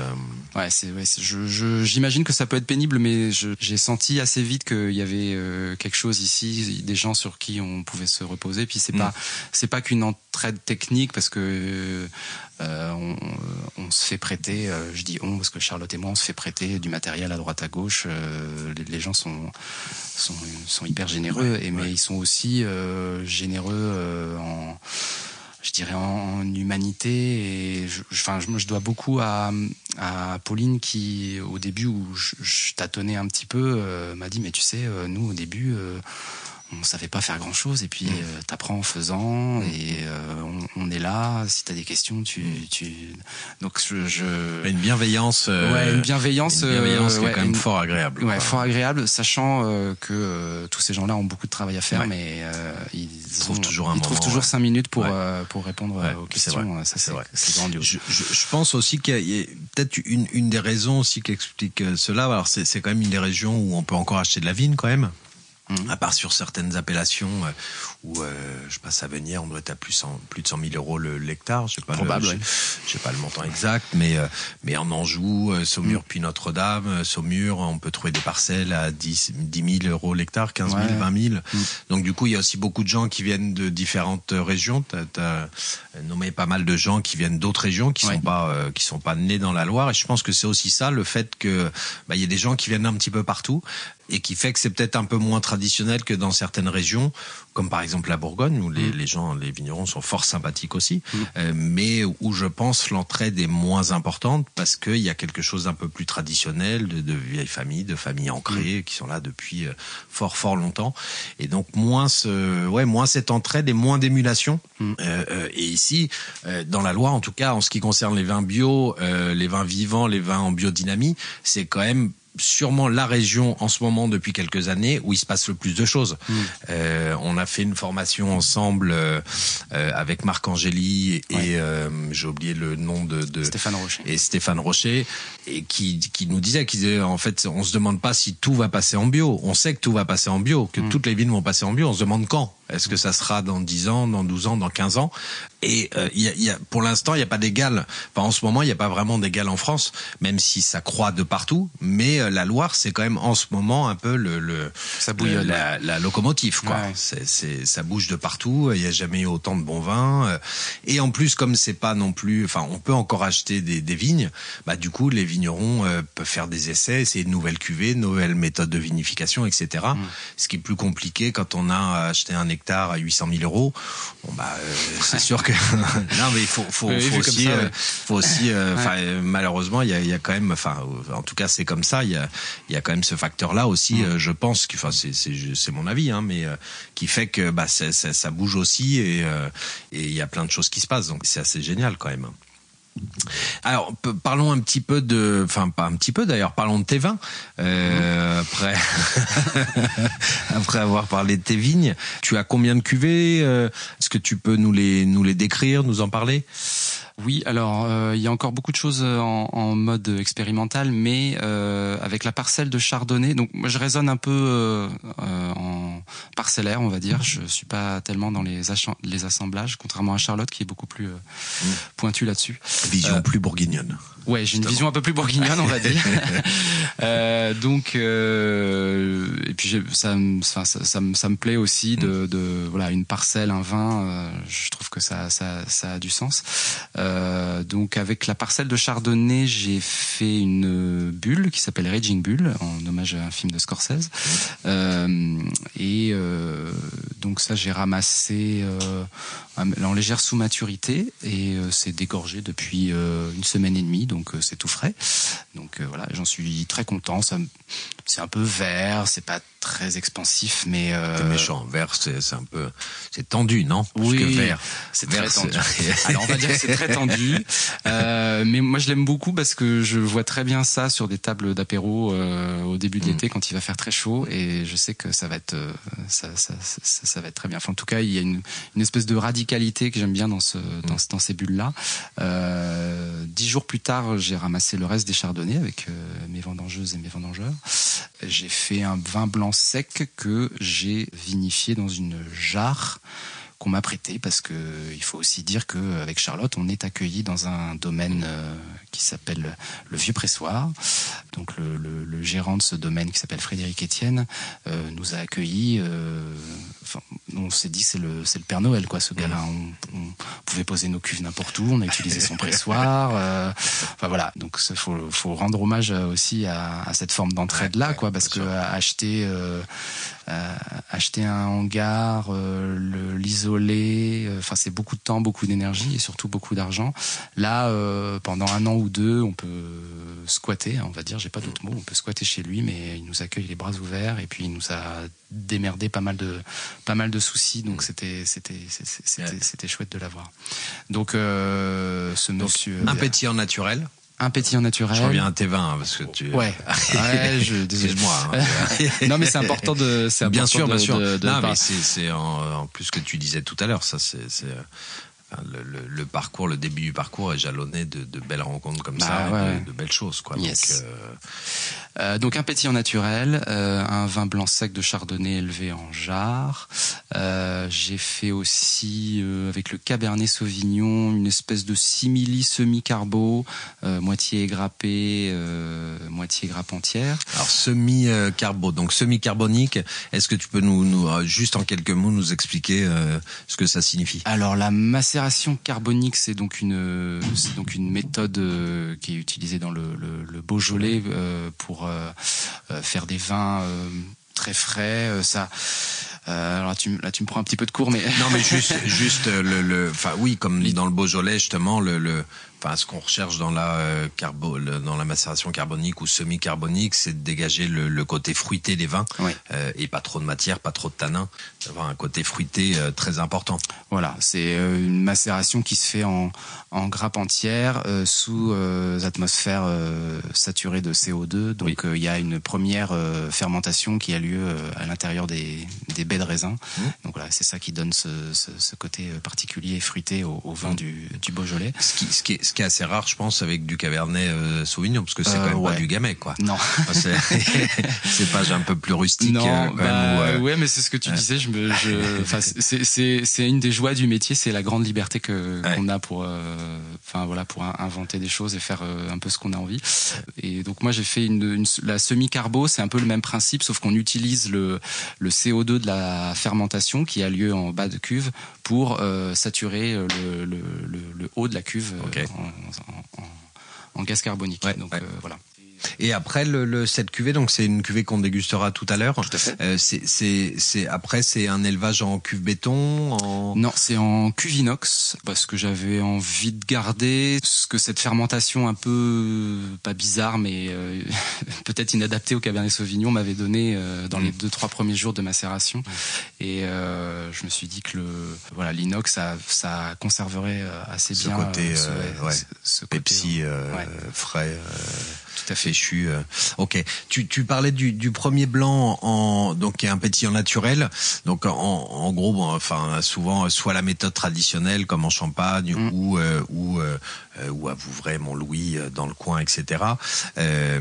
ouais, c'est j'imagine que ça peut être pénible, mais j'ai senti assez vite qu'il y avait euh, quelque chose ici, des gens sur qui on pouvait se reposer. Puis c'est mm. pas c'est pas qu'une entraide technique parce que euh, on, on, se fait prêter, euh, je dis on parce que Charlotte et moi on se fait prêter du matériel à droite à gauche. Les, les, gens sont, sont, sont hyper généreux, et mais ils sont aussi généreux en je dirais en, humanité et je, enfin je, dois beaucoup à, Pauline qui au début où je, je tâtonnais un petit peu euh, m'a dit mais tu sais euh, nous au début euh, on savait pas faire grand chose et puis mm. euh, t'apprends en faisant mm. et euh, on, on, est là. Si t'as des questions tu mm. tu donc je, je... une bienveillance euh, ouais une bienveillance une bienveillance qui est quand même fort agréable ouais fort agréable sachant que tous ces gens-là ont beaucoup de travail à faire mais ils, trouvent toujours un ils moment, trouvent toujours cinq minutes pour pour répondre aux questions ça c'est grandiose. Je, je, je, pense aussi qu'il y a, a peut-être une une des raisons aussi qui explique cela. Alors c'est c'est quand même une des régions où on peut encore acheter de la vigne quand même Mmh. À part sur certaines appellations euh, où euh, je passe à venir, on doit être à plus, plus de 100 000 euros l'hectare. Je sais pas, Probable, le, sais pas le montant exact, mais euh, mais en Anjou, euh, Saumur, mmh. puis Notre-Dame, euh, Saumur, on peut trouver des parcelles à 10, 10 000 euros l'hectare, 15 000, ouais. 20 000. Mmh. Donc du coup, il y a aussi beaucoup de gens qui viennent de différentes régions. Tu as, nommé pas mal de gens qui viennent d'autres régions, qui ouais. sont pas euh, qui sont pas nés dans la Loire. Et je pense que c'est aussi ça, le fait que bah, il y a des gens qui viennent un petit peu partout et qui fait que c'est peut-être un peu moins traditionnel que dans certaines régions, comme par exemple la Bourgogne, où les, les gens, les vignerons sont fort sympathiques aussi, mmh. euh, mais où je pense l'entraide est moins importante parce qu'il y a quelque chose d'un peu plus traditionnel, de, de vieilles familles, de familles ancrées mmh. qui sont là depuis euh, fort fort longtemps, et donc moins ce, ouais, moins cette entraide et moins d'émulation. Euh, euh, et ici, euh, dans la Loire, en tout cas, en ce qui concerne les vins bio, euh, les vins vivants, les vins en biodynamie, c'est quand même sûrement la région en ce moment depuis quelques années où il se passe le plus de choses. Mmh. Euh, on a fait une formation ensemble euh, avec Marc Angéli et ouais. euh, j'ai oublié le nom de, de, Stéphane Rocher et Stéphane Rocher et qui, qui nous disait qu'ils en fait on se demande pas si tout va passer en bio. On sait que tout va passer en bio, que mmh. toutes les villes vont passer en bio. On se demande quand. Est-ce que ça sera dans 10 ans, dans 12 ans, dans 15 ans? Et euh, y a, y a, pour l'instant, il n'y a pas d'égal. Enfin, en ce moment, il n'y a pas vraiment d'égal en France, même si ça croît de partout. Mais euh, la Loire, c'est quand même en ce moment un peu le, le, ça le la, la, locomotive. Quoi. Ouais. C'est, c'est, ça bouge de partout. Il n'y a jamais eu autant de bons vins. Euh, et en plus, comme c'est pas non plus, enfin, on peut encore acheter des, des vignes. Bah, du coup, les vignerons euh, peuvent faire des essais, essayer de nouvelles cuvées, nouvelles méthodes de vinification, etc. Mm. Ce qui est plus compliqué quand on a acheté un hectare à 800 000 euros, bon bah euh, c'est sûr que non mais il faut faut, oui, faut, aussi, ça, euh, faut aussi euh, ouais. malheureusement il y a, y a quand même enfin en tout cas c'est comme ça il y a il y a quand même ce facteur là aussi mmh. je pense enfin c'est mon avis hein mais qui fait que bah ça, bouge aussi et et il y a plein de choses qui se passent donc c'est assez génial quand même. Alors parlons un petit peu de, enfin pas un petit peu d'ailleurs, parlons de tes vins. Euh, après, après avoir parlé de tes vignes, tu as combien de cuvées euh, Est-ce que tu peux nous les nous les décrire, nous en parler? Oui, alors euh, il y a encore beaucoup de choses en, en mode expérimental, mais euh, avec la parcelle de Chardonnay, donc moi je raisonne un peu euh, en parcellaire, on va dire. Je suis pas tellement dans les, les assemblages, contrairement à Charlotte qui est beaucoup plus mmh. pointue là-dessus. Vision plus bourguignonne. Ouais, j'ai une vision un peu plus bourguignonne, on va dire. euh, donc, euh, et puis ça, ça, ça, ça, me plaît aussi de, mm. de, voilà une parcelle, un vin. Euh, je trouve que ça, ça, ça a du sens. Euh, donc, avec la parcelle de Chardonnay, j'ai fait une bulle qui s'appelle Raging Bull en hommage à un film de Scorsese. Euh, et euh, donc ça, j'ai ramassé euh, en légère sous-maturité et c'est dégorgé depuis une semaine et demie, donc c'est tout frais. Donc voilà, j'en suis très content. Ça, c'est un peu vert, c'est pas très expansif, mais euh... méchant. Vert, c'est un peu, c'est tendu, non? Oui, vert, c'est très tendu. Alors on va dire que c'est très tendu, euh, mais moi je l'aime beaucoup parce que je vois très bien ça sur des tables d'apéro euh, au début de mm. l'été quand il va faire très chaud, et je sais que ça va être, euh, ça, ça, ça, ça, va être très bien. Enfin, en tout cas, il y a une, une espèce de radicalité que j'aime bien dans ce, dans, mm. dans ces bulles là. Dix jours plus tard, j'ai ramassé le reste des chardonnays avec mes vendangeuses et mes vendangeurs. J'ai fait un vin blanc sec que j'ai vinifié dans une jarre qu'on m'a prêté parce que il faut aussi dire que avec Charlotte on est accueilli dans un domaine euh, qui s'appelle le Vieux Pressoir. Donc le, le, le, gérant de ce domaine qui s'appelle Frédéric Etienne euh, nous a accueillis. Euh, enfin, on s'est dit c'est le le Père Noël quoi ce gars-là. On, on, pouvait poser nos cuves n'importe où. On a utilisé son pressoir. Euh, enfin voilà. Donc il faut faut rendre hommage aussi à, à cette forme d'entraide là quoi parce que acheter acheter un hangar, l'isoler, enfin c'est beaucoup de temps, beaucoup d'énergie et surtout beaucoup d'argent. Là, pendant un an ou deux, on peut squatter, on va dire, j'ai pas d'autres mots, on peut squatter chez lui, mais il nous accueille les bras ouverts et puis il nous a démerdé pas mal de pas mal de soucis, donc c'était c'était chouette de l'avoir. Donc ce monsieur, un petit en naturel un pétillant naturel. Je reviens à tes vins hein, parce que tu. Ouais. ouais je, Excuse-moi. Hein, non mais c'est important de. Bien sûr, de, bien sûr. De, de non mais c'est en, en, plus que tu disais tout à l'heure. Ça c'est le, le, le, parcours, le début du parcours est jalonné de, de belles rencontres comme bah, ça, ouais. de, de, belles choses. Quoi. Yes. Donc, euh... Euh, donc un pétillant naturel, euh, un vin blanc sec de chardonnay élevé en jarre. J'ai fait aussi avec le cabernet sauvignon une espèce de simili semi-carbo, moitié grappé, moitié grappe entière. Alors semi-carbo, donc semi-carbonique. Est-ce que tu peux nous, nous, juste en quelques mots nous expliquer ce que ça signifie? Alors la macération carbonique, c'est donc une méthode qui est utilisée dans le, Beaujolais pour euh, euh, faire des vins euh, très frais. ça. là tu, me prends un petit peu de cours, mais non, mais juste, le, enfin oui, comme dans le Beaujolais justement, le enfin ce qu'on recherche dans la euh, carbo, le, dans la macération carbonique ou semi-carbonique, c'est de dégager le, le, côté fruité des vins oui. euh, et pas trop de matière, pas trop de tanin, d'avoir un côté fruité euh, très important. Voilà, c'est une macération qui se fait en, en grappe entière sous atmosphère saturée de CO2. Donc il oui. y a une première fermentation qui a lieu à l'intérieur des, des baies de raisin. Mmh. Donc voilà, c'est ça qui donne ce, ce, ce, côté particulier fruité au, au vin mmh. du, du Beaujolais. Ce qui, ce qui est, ce qui est assez rare, je pense, avec du Cabernet euh, Sauvignon, parce que c'est euh, quand même ouais. pas du Gamay, quoi. Non. c'est pas un peu plus rustique. Non, euh, bah, même, où, euh... ouais, mais c'est ce que tu disais. Je me, je, c'est une des joies du métier, c'est la grande liberté que ouais. qu'on a pour, euh, enfin voilà, pour inventer des choses et faire un peu ce qu'on a envie. Et donc moi j'ai fait une, une la semi-carbo, c'est un peu le même principe, sauf qu'on utilise le le CO2 de la fermentation qui a lieu en bas de cuve pour saturer le, le, le, le haut de la cuve. Okay en, en, en, gaz carbonique. Ouais, donc ouais. euh, voilà. Et après le, le cette cuvée, donc c'est une cuvée qu'on dégustera tout à l'heure. Tout à fait. Euh, c'est c'est après c'est un élevage en cuve béton. En... Non, c'est en cuve inox parce que j'avais envie de garder ce que cette fermentation un peu pas bizarre mais euh, peut-être inadaptée au cabernet sauvignon m'avait donné euh, dans mmh. les deux trois premiers jours de macération. Mmh. Et euh, je me suis dit que le voilà l'inox ça ça conserverait assez ce bien côté, ce, ouais, ce côté Pepsi ouais. frais. Tout à fait. Euh. Ok. Tu, tu parlais du, du premier blanc en donc qui est un pétillant naturel. Donc en, en gros, bon, enfin souvent soit la méthode traditionnelle comme en Champagne mm. ou euh, ou euh, ou à Vouvray, Montlouis dans le coin, etc. Euh,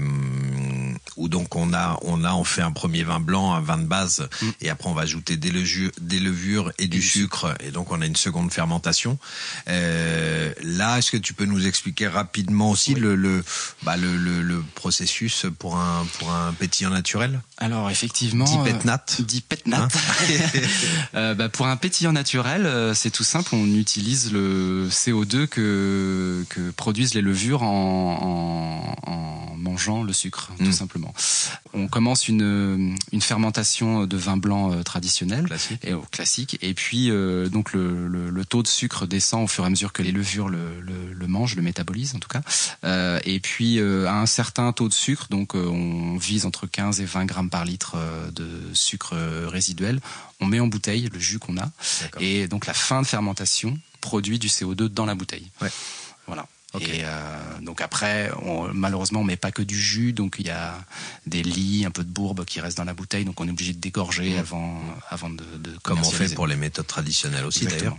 où donc on a on a on fait un premier vin blanc, un vin de base, Mm. et après on va ajouter des levures, des levures et du sucre, et donc on a une seconde fermentation. Euh, là, est-ce que tu peux nous expliquer rapidement aussi le le, bah, le le le processus pour un pour un pétillant naturel, Alors effectivement, dit euh, pétnat dit pétnat. Hein Euh, bah, pour un pétillant naturel, euh, c'est tout simple. On utilise le CO2 que, que produisent les levures en, en, en mangeant le sucre, tout simplement. On commence une, une fermentation de vin blanc euh, traditionnel. Classique. Et classique. Et puis euh, donc le, le, le taux de sucre descend au fur et à mesure que les levures le, mangent, le métabolisent en tout cas. Euh, et puis euh, à un certain taux de sucre, donc on vise entre 15 et 20 grammes par litre de sucre résiduel. On met en bouteille le jus qu'on a. Et donc la fin de fermentation produit du CO2 dans la bouteille. Ouais. Voilà. Et euh, donc après, on, malheureusement, on met pas que du jus, donc il y a des lits, un peu de bourbe qui reste dans la bouteille, donc on est obligé de dégorger Mmh. avant, avant de, de Comme on fait pour les méthodes traditionnelles aussi d'ailleurs.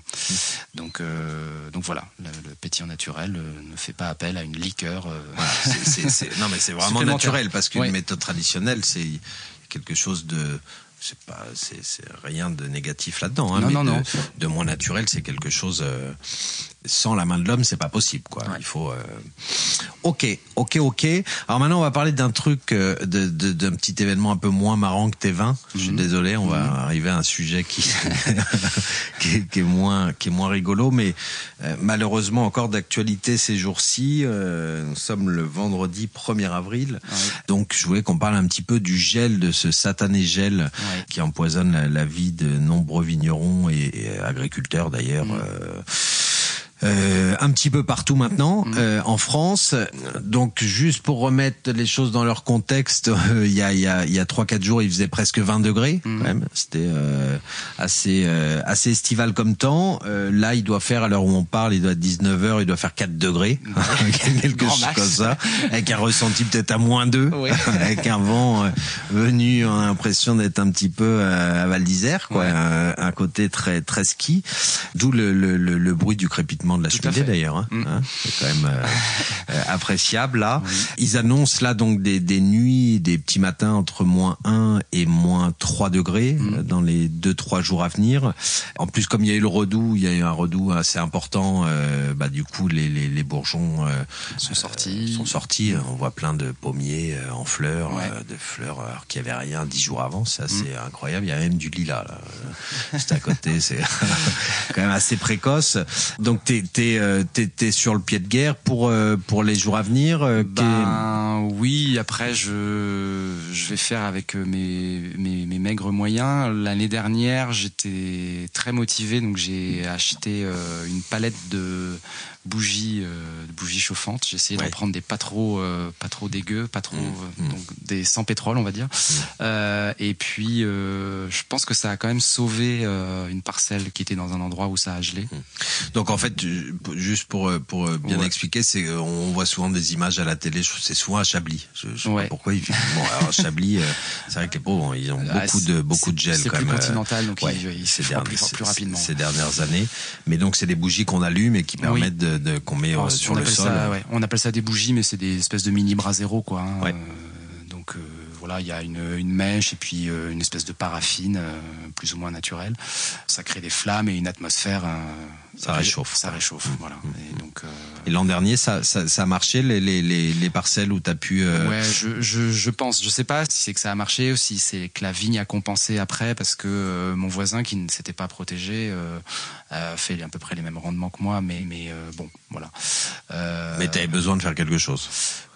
Donc, euh, donc voilà, le, le pétillant naturel euh, ne fait pas appel à une liqueur. euh, Voilà, non mais c'est vraiment naturel parce qu'une Ouais. méthode traditionnelle c'est quelque chose de c'est pas c'est c'est rien de négatif là-dedans hein, Non, mais non, de, non. de moins naturel c'est quelque chose euh, sans la main de l'homme c'est pas possible quoi Ouais. il faut euh, ok ok ok alors maintenant on va parler d'un truc euh, de d'un petit événement un peu moins marrant que tes vins je suis Mhm. désolé on va arriver à un sujet qui qui, est, qui est moins qui est moins rigolo mais malheureusement encore d'actualité ces jours-ci nous sommes le vendredi 1er avril Ouais. donc je voulais qu'on parle un petit peu du gel de ce satané gel Ouais. Qui empoisonne la, la vie de nombreux vignerons et, et agriculteurs d'ailleurs Mm. euh, euh, un petit peu partout maintenant Mm. euh, en France. Donc juste pour remettre les choses dans leur contexte, euh, il y a il y a il y a trois quatre jours, il faisait presque 20 degrés Mm. quand même. C'était euh, assez euh, assez estival comme temps. Euh, là, il doit faire à l'heure où on parle, il doit être 19 h il doit faire 4 degrés, quelque Grand chose comme ça, avec un ressenti peut-être à moins 2 Ouais. avec un vent venu, on a l'impression d'être un petit peu à Val d'Isère, quoi, Ouais. un, un côté très très ski, d'où le, le, le, le bruit du crépitement de la cheminée d'ailleurs, hein, Mm. hein, c'est quand même euh, euh, appréciable là. Ils annoncent là donc des, des nuits, des petits matins entre moins 1 et moins 3 degrés Mm. euh, dans les deux trois jours à venir. En plus, comme il y a eu le redout, il y a eu un redout assez important. euh, bah du coup, les les, les bourgeons euh, sont sortis. sont sortis. On voit plein de pommiers en fleurs, Ouais. de fleurs alors qu'il y avait rien dix jours avant. C'est assez incroyable. Il y a même du lilas là. Juste à côté, c'est quand même assez précoce. Donc t'es t'es euh, t'es t'es sur le pied de guerre pour euh, pour les jours à venir. euh, Ben oui, après je je vais faire avec mes mes, mes maigres moyens. L'année dernière, j'étais très motivé, donc j'ai acheté une palette de bougies de bougies chauffantes. J'ai essayé Ouais. d'en prendre des pas trop pas trop dégueux, pas trop Mmh, euh, mmh. donc des sans pétrole, on va dire. Euh, et puis je pense que ça a quand même sauvé une parcelle qui était dans un endroit où ça a gelé. Donc en fait, juste pour euh, pour euh, bien Ouais. expliquer, c'est euh, on voit souvent des images à la télé. C'est souvent à Chablis. Je, je sais Ouais. pas pourquoi. Ils, bon, alors Chablis, c'est vrai que les pauvres, ils ont Ah, beaucoup de beaucoup de gel C'est quand plus même. continental, donc Ouais, il, il ces derniers- plus, rapidement. Ces dernières années. Mais donc c'est des bougies qu'on allume et qui Oui. permettent de, de qu'on met Alors, sur le sol. Ça, on appelle ça des bougies, mais c'est des espèces de mini bras zéro, quoi. hein. Euh, donc euh, voilà, il y a une, une mèche et puis euh, une espèce de paraffine, euh, plus ou moins naturelle. Ça crée des flammes et une atmosphère. euh, Ça réchauffe. Ça réchauffe, voilà. Et donc. euh, Et l'an dernier, ça, ça, ça a marché les, les, les, les parcelles où tu as pu. euh, Ouais, je, je, je pense. Je sais pas si c'est que ça a marché ou si c'est que la vigne a compensé après parce que euh, mon voisin qui ne s'était pas protégé euh, fait à peu près les mêmes rendements que moi, mais, mais euh, bon, voilà. Euh, Mais t'avais besoin de faire quelque chose.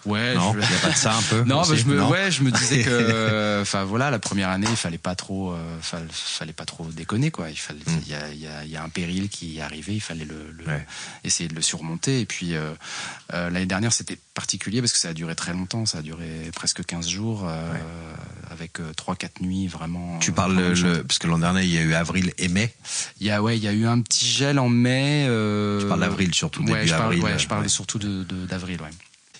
ouais, non, je- y a pas de ça un peu. Non, bah, je me, Non ouais, je me disais que, enfin voilà, la première année, il fallait pas trop, euh, fall- fallait pas trop déconner quoi. Il fallait, Mm. il y, a, y, a, y a un péril qui arrivé, il fallait le, le- Ouais. essayer de le surmonter. Et puis euh, euh, l'année dernière, c'était particulier parce que ça a duré très longtemps, ça a duré presque 15 jours, avec trois, quatre nuits vraiment. Tu parles le- parce que l'an dernier il y a eu avril et mai. Il y a, ouais, il y a eu un petit gel en mai. Euh, Tu parles d'avril surtout ouais, début je parle, avril. ouais, je parle ouais. surtout de, de- d'avril, ouais.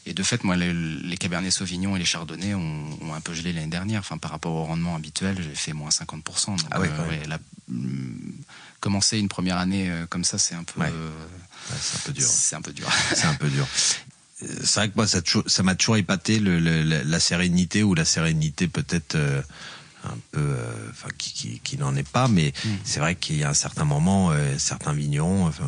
Et de fait, moi, les, les Cabernet Sauvignon et les Chardonnay ont, ont un peu gelé l'année dernière. Enfin, par rapport au rendement habituel, j'ai fait moins 50%. Donc, Ah ouais, ouais, la- hum, commencer une première année euh, comme ça, c'est un peu, Ouais. euh, Ouais, c'est un peu dur. c'est un peu dur. C'est un peu dur. c'est vrai que moi ça m'a toujours épaté le, la sérénité ou la sérénité peut-être euh, un peu, euh, enfin qui, qui, qui n'en est pas, mais mm. c'est vrai qu'il y a un certain moment, euh, certains vignerons, enfin,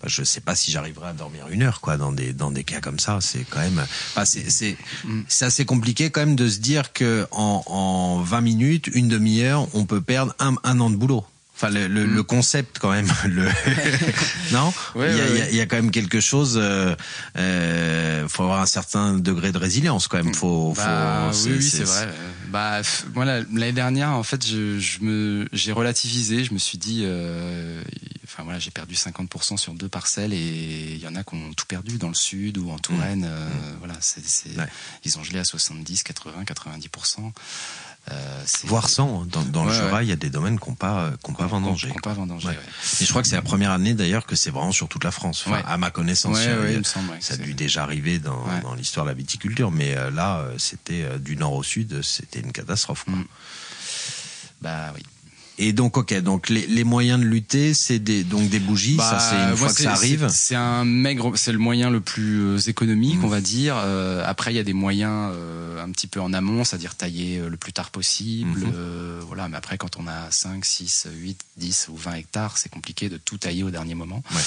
bah, je sais pas si j'arriverai à dormir une heure quoi dans des dans des cas comme ça. C'est quand même, c'est c'est mm. c'est assez compliqué quand même de se dire que en en 20 minutes, une demi-heure, on peut perdre un, un an de boulot. Enfin, le, le, le, mm. concept quand même. Le non, il, y a, il, y a, quand même quelque chose. Euh, euh, faut avoir un certain degré de résilience quand même. Faut. Bah, faut oui, oui, c'est vrai. Bah, moi l'année dernière, en fait, je, je me, j'ai relativisé. Je me suis dit, euh, enfin voilà, j'ai perdu 50% sur deux parcelles et il y en a qui ont tout perdu dans le sud ou en Touraine. Mm. Euh, mm. Voilà, c'est, ils ont gelé à 70, 80, 90%. Euh, Voire 100. Dans, dans le Jura, il y a des domaines qui n'ont pas, qu'on pas vendangé. pas vendangé Et je crois que c'est la première année d'ailleurs que c'est vraiment sur toute la France. à ma connaissance, ça a dû déjà arriver dans, dans l'histoire de la viticulture. Mais euh, là, euh, c'était du nord au sud, c'était une catastrophe. Quoi. Mm. Bah oui. Et donc, ok, donc les, les moyens de lutter, c'est des donc des bougies. ça, bah, c'est une fois que ça arrive. C'est un maigre, c'est le moyen le plus euh, économique, mmh. on va dire. Euh, après, il y a des moyens euh, un petit peu en amont, c'est-à-dire tailler le plus tard possible. Mmh. voilà, mais après, quand on a 5, 6, 8, 10 ou 20 hectares, c'est compliqué de tout tailler au dernier moment. Ouais.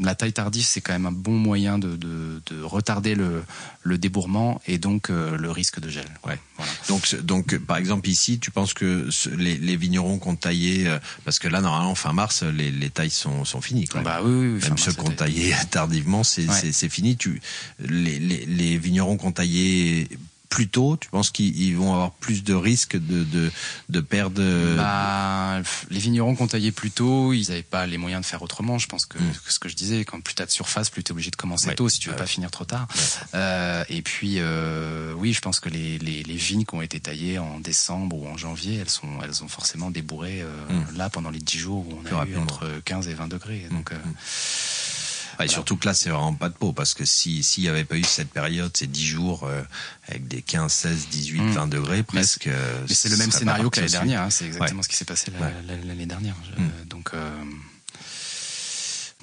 La taille tardive, c'est quand même un bon moyen de, de, de retarder le, le débourrement et donc le risque de gel. Ouais. Voilà. Donc, donc, par exemple ici, tu penses que les, les vignerons qu'on taillé euh, parce que là normalement fin mars les, les tailles sont, sont finies quoi. Bah oui, oui, Même ceux qui ont taillé tardivement c'est c'est fini. Tu les, les, les vignerons qui ont taillé plus tôt, tu penses qu'ils vont avoir plus de risques de, de, de perdre bah, Les vignerons qui ont taillé plus tôt, ils n'avaient pas les moyens de faire autrement. Je pense que, mm. ce que je disais, quand plus tu as de surface, plus tu es obligé de commencer tôt si tu veux pas finir trop tard. Euh, et puis, euh, oui, je pense que les, les, les, vignes qui ont été taillées en décembre ou en janvier, elles, sont, elles ont forcément débourré euh, mm. là pendant les 10 jours où on a eu entre 15 et 20 degrés. Donc, mm. Euh, et surtout que là, c'est vraiment pas de peau, parce que si s'il y avait pas eu cette période, ces 10 jours euh, avec des 15, 16, 18, 20 degrés presque. Mais c'est le même scénario que l'année dernière. Hein, c'est exactement ce qui s'est passé l'année dernière. Mm. Donc. Euh,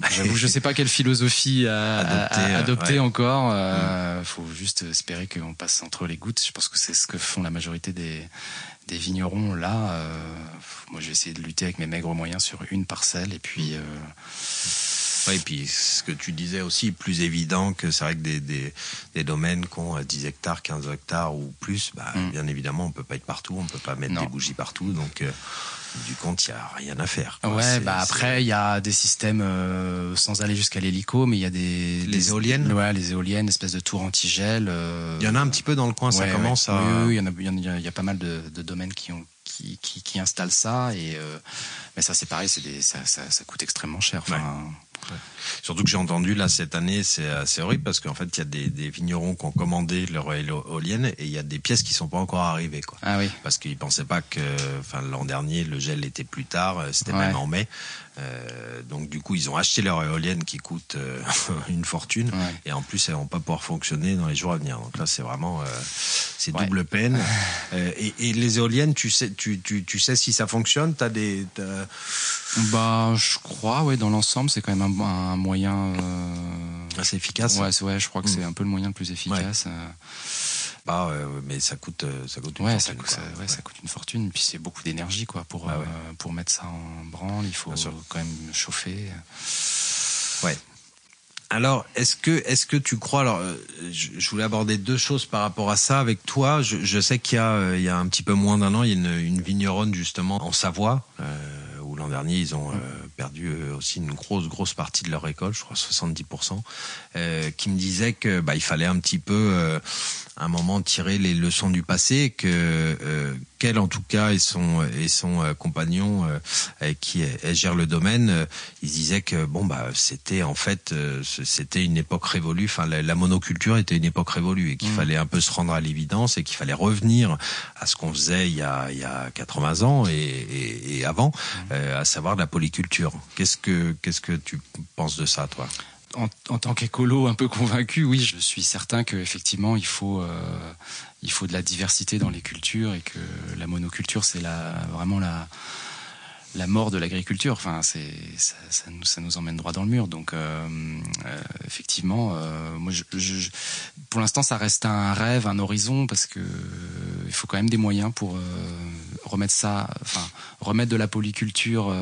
J'avoue, je sais pas quelle philosophie adopter, adopter encore. Il euh, mm. faut juste espérer qu'on passe entre les gouttes. Je pense que c'est ce que font la majorité des, des vignerons là. Euh, moi, je vais essayer de lutter avec mes maigres moyens sur une parcelle et puis. Euh, oui, et puis ce que tu disais aussi, plus évident que c'est vrai que des, des, des, domaines qui ont 10 hectares, 15 hectares ou plus, bah, mm. bien évidemment, on peut pas être partout, on peut pas mettre des bougies partout, donc euh, du compte, il y a rien à faire. Ouais, bah après, il y a des systèmes euh, sans aller jusqu'à l'hélico, mais il y a des les éoliennes? Ouais, les éoliennes, espèce de tour anti-gel. Euh, il y en a un petit peu dans le coin, ça commence à. Oui, il y en a, il y, a, pas mal de, de domaines qui ont qui, qui, qui installent ça et mais ça c'est pareil, des ça, ça, ça, coûte extrêmement cher. Enfin, Surtout que j'ai entendu là cette année, c'est assez horrible parce qu'en fait il y a des, des, vignerons qui ont commandé leur éolienne et il y a des pièces qui sont pas encore arrivées quoi. Ah oui. Parce qu'ils pensaient pas que, enfin l'an dernier le gel était plus tard, c'était même en mai. Euh, donc du coup, ils ont acheté leur éolienne qui coûte euh, une fortune et en plus, elles vont pas pouvoir fonctionner dans les jours à venir. Donc là, c'est vraiment euh, c'est double peine. Et, et, les éoliennes, tu sais, tu, tu, tu sais si ça fonctionne? T'as des bah, je crois, ouais, dans l'ensemble, c'est quand même un, un moyen assez efficace. Ouais, ouais, je crois que mm. c'est un peu le moyen le plus efficace. Bah, mais ça coûte, euh, ça coûte une ouais, fortune. Ça, ouais, ça coûte une fortune. Puis c'est beaucoup d'énergie, quoi, pour euh, pour mettre ça en branle. Il faut quand même chauffer. Ouais. Alors, est-ce que, est-ce que tu crois Alors, euh, je, voulais aborder deux choses par rapport à ça avec toi. Je, je sais qu'il y a, il y a un petit peu moins d'un an, il y a une, une vigneronne justement en Savoie. Euh, où l'an dernier ils ont euh, perdu euh, aussi une grosse grosse partie de leur récolte, je crois 70%, euh, qui me disait que bah, il fallait un petit peu à un moment tirer les leçons du passé, que euh, qu'elle en tout cas et son et son compagnon qui gère le domaine, ils disaient que bon bah c'était en fait c'était une époque révolue, enfin la, monoculture était une époque révolue et qu'il mmh. fallait un peu se rendre à l'évidence et qu'il fallait revenir à ce qu'on faisait il y a il y a 80 ans et, et, et avant. Mmh. Euh, à savoir la polyculture. Qu'est-ce que qu'est-ce que tu penses de ça, toi? En, en, tant qu'écolo un peu convaincu, oui, je suis certain qu'effectivement il faut euh, il faut de la diversité dans les cultures et que la monoculture c'est la vraiment la la mort de l'agriculture. Enfin, c'est ça, nous, emmène droit dans le mur. Donc, euh, euh, effectivement, moi, pour l'instant, ça reste un rêve, un horizon, parce que il faut quand même des moyens pour remettre ça, enfin, remettre de la polyculture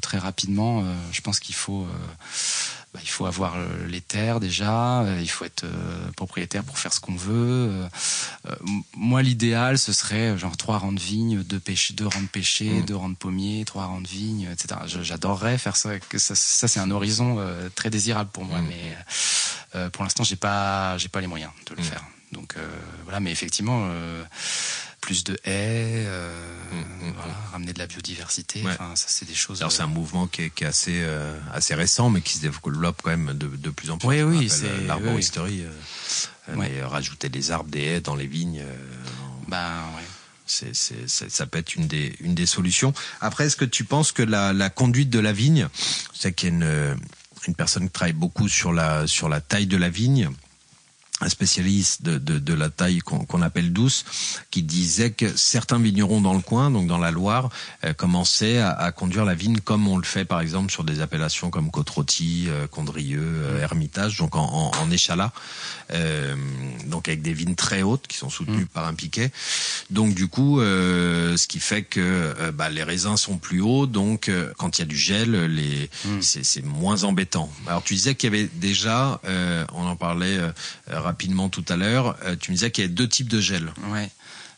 très rapidement. je pense qu'il faut bah, il faut avoir euh, les terres déjà, euh, il faut être euh, propriétaire pour faire ce qu'on veut. moi, l'idéal, ce serait genre trois rangs de vignes, deux, pêche, deux rangs de pêcher, mmh. deux rangs de pommiers, trois rangs de vignes, etc. J'adorerais faire ça. Que ça, ça c'est un horizon très désirable pour moi, mmh. mais pour l'instant, j'ai pas, j'ai pas les moyens de le mmh. faire. Donc voilà, mais effectivement plus de haies, euh, mm, mm, voilà, mm. ramener de la biodiversité. Enfin, ça, c'est des choses. Alors, c'est un euh, mouvement qui est, qui est assez, euh, assez récent, mais qui se développe quand même de, de plus en plus. Oui, oui, c'est l'arboristerie. Oui, mais rajouter des arbres, des haies dans les vignes. ben, ouais. C'est, c'est, ça peut être une des, une des solutions. Après, est-ce que tu penses que la, la conduite de la vigne, c'est qu'il y a une, une personne qui travaille beaucoup sur la, sur la taille de la vigne, un spécialiste de, de, de la taille qu'on appelle douce, qui disait que certains vignerons dans le coin, donc dans la Loire, euh, commençaient à, à, conduire la vigne comme on le fait par exemple sur des appellations comme Côte-Rôtie, euh, Condrieu, euh, Hermitage, donc en, en, en échalas, euh, donc avec des vignes très hautes qui sont soutenues mm. par un piquet. Donc du coup, ce qui fait que bah, les raisins sont plus hauts, donc quand il y a du gel, les mm. c'est moins embêtant. Alors tu disais qu'il y avait déjà, on en parlait rapidement tout à l'heure. Euh, tu me disais qu'il y a deux types de gel. Ouais.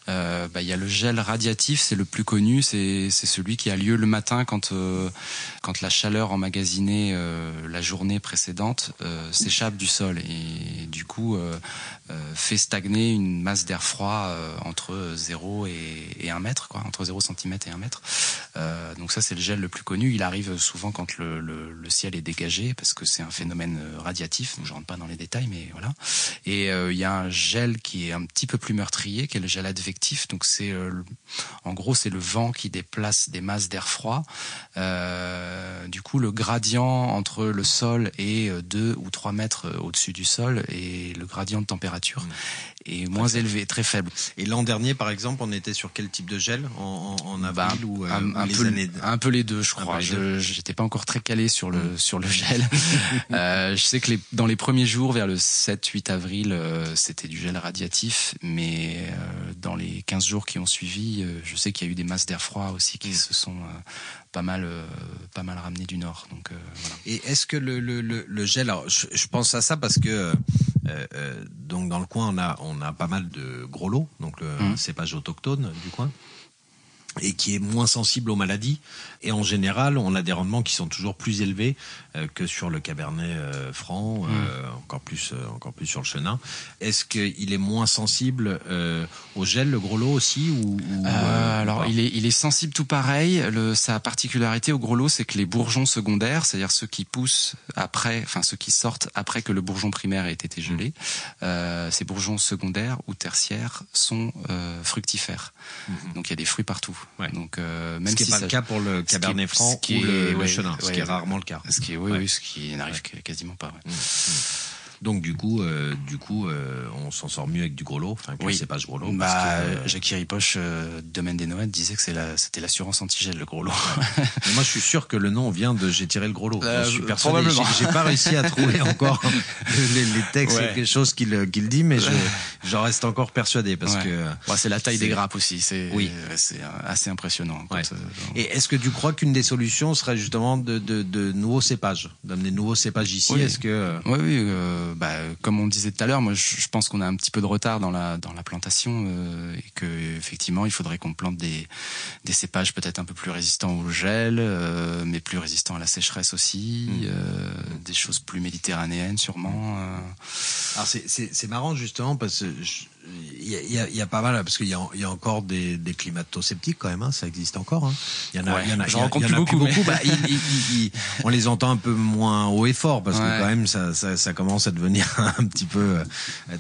Euh, bah, il y a le gel radiatif, c'est le plus connu, c'est celui qui a lieu le matin quand euh, quand la chaleur emmagasinée la journée précédente s'échappe du sol et du coup fait stagner une masse d'air froid entre 0 et, et 1 mètre, quoi, entre 0 cm et 1 mètre. donc ça c'est le gel le plus connu. Il arrive souvent quand le, ciel est dégagé parce que c'est un phénomène radiatif. Donc je rentre pas dans les détails, mais voilà. Et il y a un gel qui est un petit peu plus meurtrier, qui est le gel advectif donc c'est euh, en gros c'est le vent qui déplace des masses d'air froid. Euh, du coup le gradient entre le sol et 2 euh, ou 3 mètres au-dessus du sol et le gradient de température mmh est moins élevé, très faible. Et l'an dernier, par exemple, on était sur quel type de gel en, en avril ou euh, un, les peu, années un peu les deux, je crois. Je j'étais pas encore très calé sur le mm. sur le gel. euh, je sais que les, dans les premiers jours, vers le 7-8 avril, euh, c'était du gel radiatif, mais euh, dans les 15 jours qui ont suivi, je sais qu'il y a eu des masses d'air froid aussi qui mm. se sont pas mal pas mal ramenées du nord. Donc voilà. Et est-ce que le, le, le, gel, alors je, je, pense à ça parce que donc dans le coin, on a, on a pas mal de gros lots, donc le mmh. cépage autochtone du coin et qui est moins sensible aux maladies. Et en général, on a des rendements qui sont toujours plus élevés euh, que sur le Cabernet euh, Franc, euh, mm. encore plus, encore plus sur le Chenin. Est-ce qu'il est moins sensible au gel, le gros lot aussi, ou, ou Alors, il est, il est sensible tout pareil. Le, sa particularité au gros lot, c'est que les bourgeons secondaires, c'est-à-dire ceux qui poussent après, enfin ceux qui sortent après que le bourgeon primaire ait été gelé, mm. ces bourgeons secondaires ou tertiaires sont fructifères. Mm-hmm. Donc il y a des fruits partout. Ouais. Donc euh, même ce qui n'est pas le cas pour le Cabernet Franc ou le, Chenin, ce qui est rarement le cas. Ce qui oui, oui, ce qui n'arrive quasiment pas. Mmh, mmh. Donc du coup, euh, du coup, euh, on s'en sort mieux avec du gros lot, enfin que oui. c'est pas ce gros lot. Bah, parce que, euh, Jacques euh, domaine des Noëls, disait que la, c'était l'assurance antigel le gros lot. moi, je suis sûr que le nom vient de j'ai tiré le gros lot. je suis persuadé. J'ai pas réussi à trouver encore les, les, textes ouais. quelque chose qu'il qu'il dit, mais je, j'en reste encore persuadé parce ouais. que. Ouais, c'est la taille des grappes aussi. C'est oui, c'est assez impressionnant. Quand, Et est-ce que tu crois qu'une des solutions serait justement de, de, de nouveaux cépages, d'amener de nouveaux cépages ici? Oui. Est-ce que oui, oui, bah, comme on disait tout à l'heure, moi je pense qu'on a un petit peu de retard dans la dans la plantation euh, et que effectivement il faudrait qu'on plante des des cépages peut-être un peu plus résistants au gel, euh, mais plus résistants à la sécheresse aussi, mmh. euh, des choses plus méditerranéennes sûrement. Euh. Alors c'est c'est marrant justement parce que je il y, a, il y a pas mal parce qu'il y, y a, encore des, des climato-sceptiques quand même, hein, ça existe encore. Hein. Il y en a, ouais, il y en a, il y en a, plus, y beaucoup. beaucoup. bah, il, il, on les entend un peu moins haut et fort parce ouais. que quand même ça, ça, ça, commence à devenir un petit peu euh,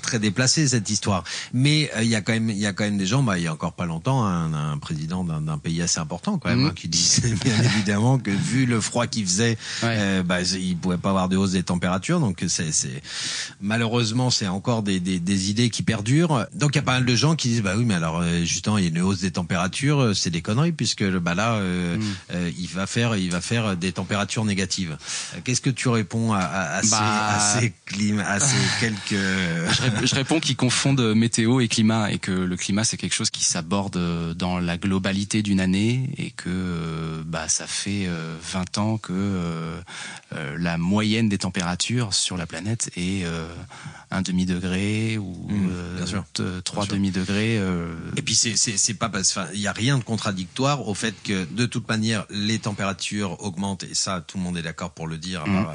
très déplacé cette histoire. Mais euh, il y a quand même il y a quand même des gens, bah, il y a encore pas longtemps, un, un président d'un pays assez important quand même, mmh. hein, qui disait bien évidemment que vu le froid qu'il faisait, ouais. euh, bah, il pouvait pas avoir de hausse des températures. Donc c'est malheureusement c'est encore des, des, des idées qui perdurent. Donc il y a pas mal de gens qui disent bah oui mais alors euh, justement il y a une hausse des températures, euh, c'est des conneries puisque bah là euh, Mm. euh, il va faire il va faire des températures négatives. Euh, Qu'est-ce que tu réponds à, à, à ces, Bah. à ces clim- à ces quelques Je, rép- je réponds qu'ils confondent météo et climat et que le climat c'est quelque chose qui s'aborde euh, dans la globalité d'une année et que euh, bah ça fait euh, 20 ans que euh, euh, la moyenne des températures sur la planète est euh, un demi degré ou Mmh, euh, demi degrés. euh, Et puis c'est c'est pas il y a rien de contradictoire au fait que de toute manière les températures augmentent et ça tout le monde est d'accord pour le dire à Mhm.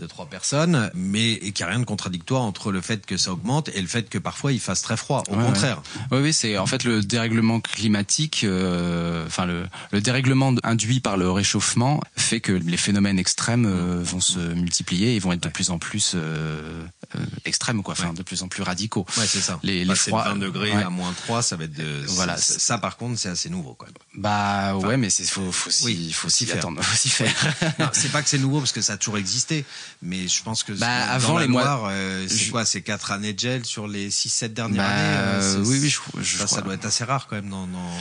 Deux trois personnes mais et qu'il y a rien de contradictoire entre le fait que ça augmente et le fait que parfois il fasse très froid au Ouais, contraire. Oui, oui, c'est en fait le dérèglement climatique, euh, enfin le, le dérèglement induit par le réchauffement fait que les phénomènes extrêmes euh, vont se multiplier et vont être de plus en plus euh, extrêmes, quoi, enfin de plus en plus radicaux. Ouais, c'est ça. Les- les de froids, 20 degrés à moins 3, ça va être de Voilà, ça, par contre c'est assez nouveau quoi. Bah ouais, mais c'est faut faut s'y Oui, faut s'y attendre, faut s'y faire. C'est pas que c'est nouveau parce que ça a toujours existé, mais je pense que Bah, dans avant la les mois- euh, c'est je- quoi, c'est quatre années de gel sur les 6 7 dernières Bah, années. euh, c'est- oui, oui, je- je ça, doit être assez rare quand même dans, dans...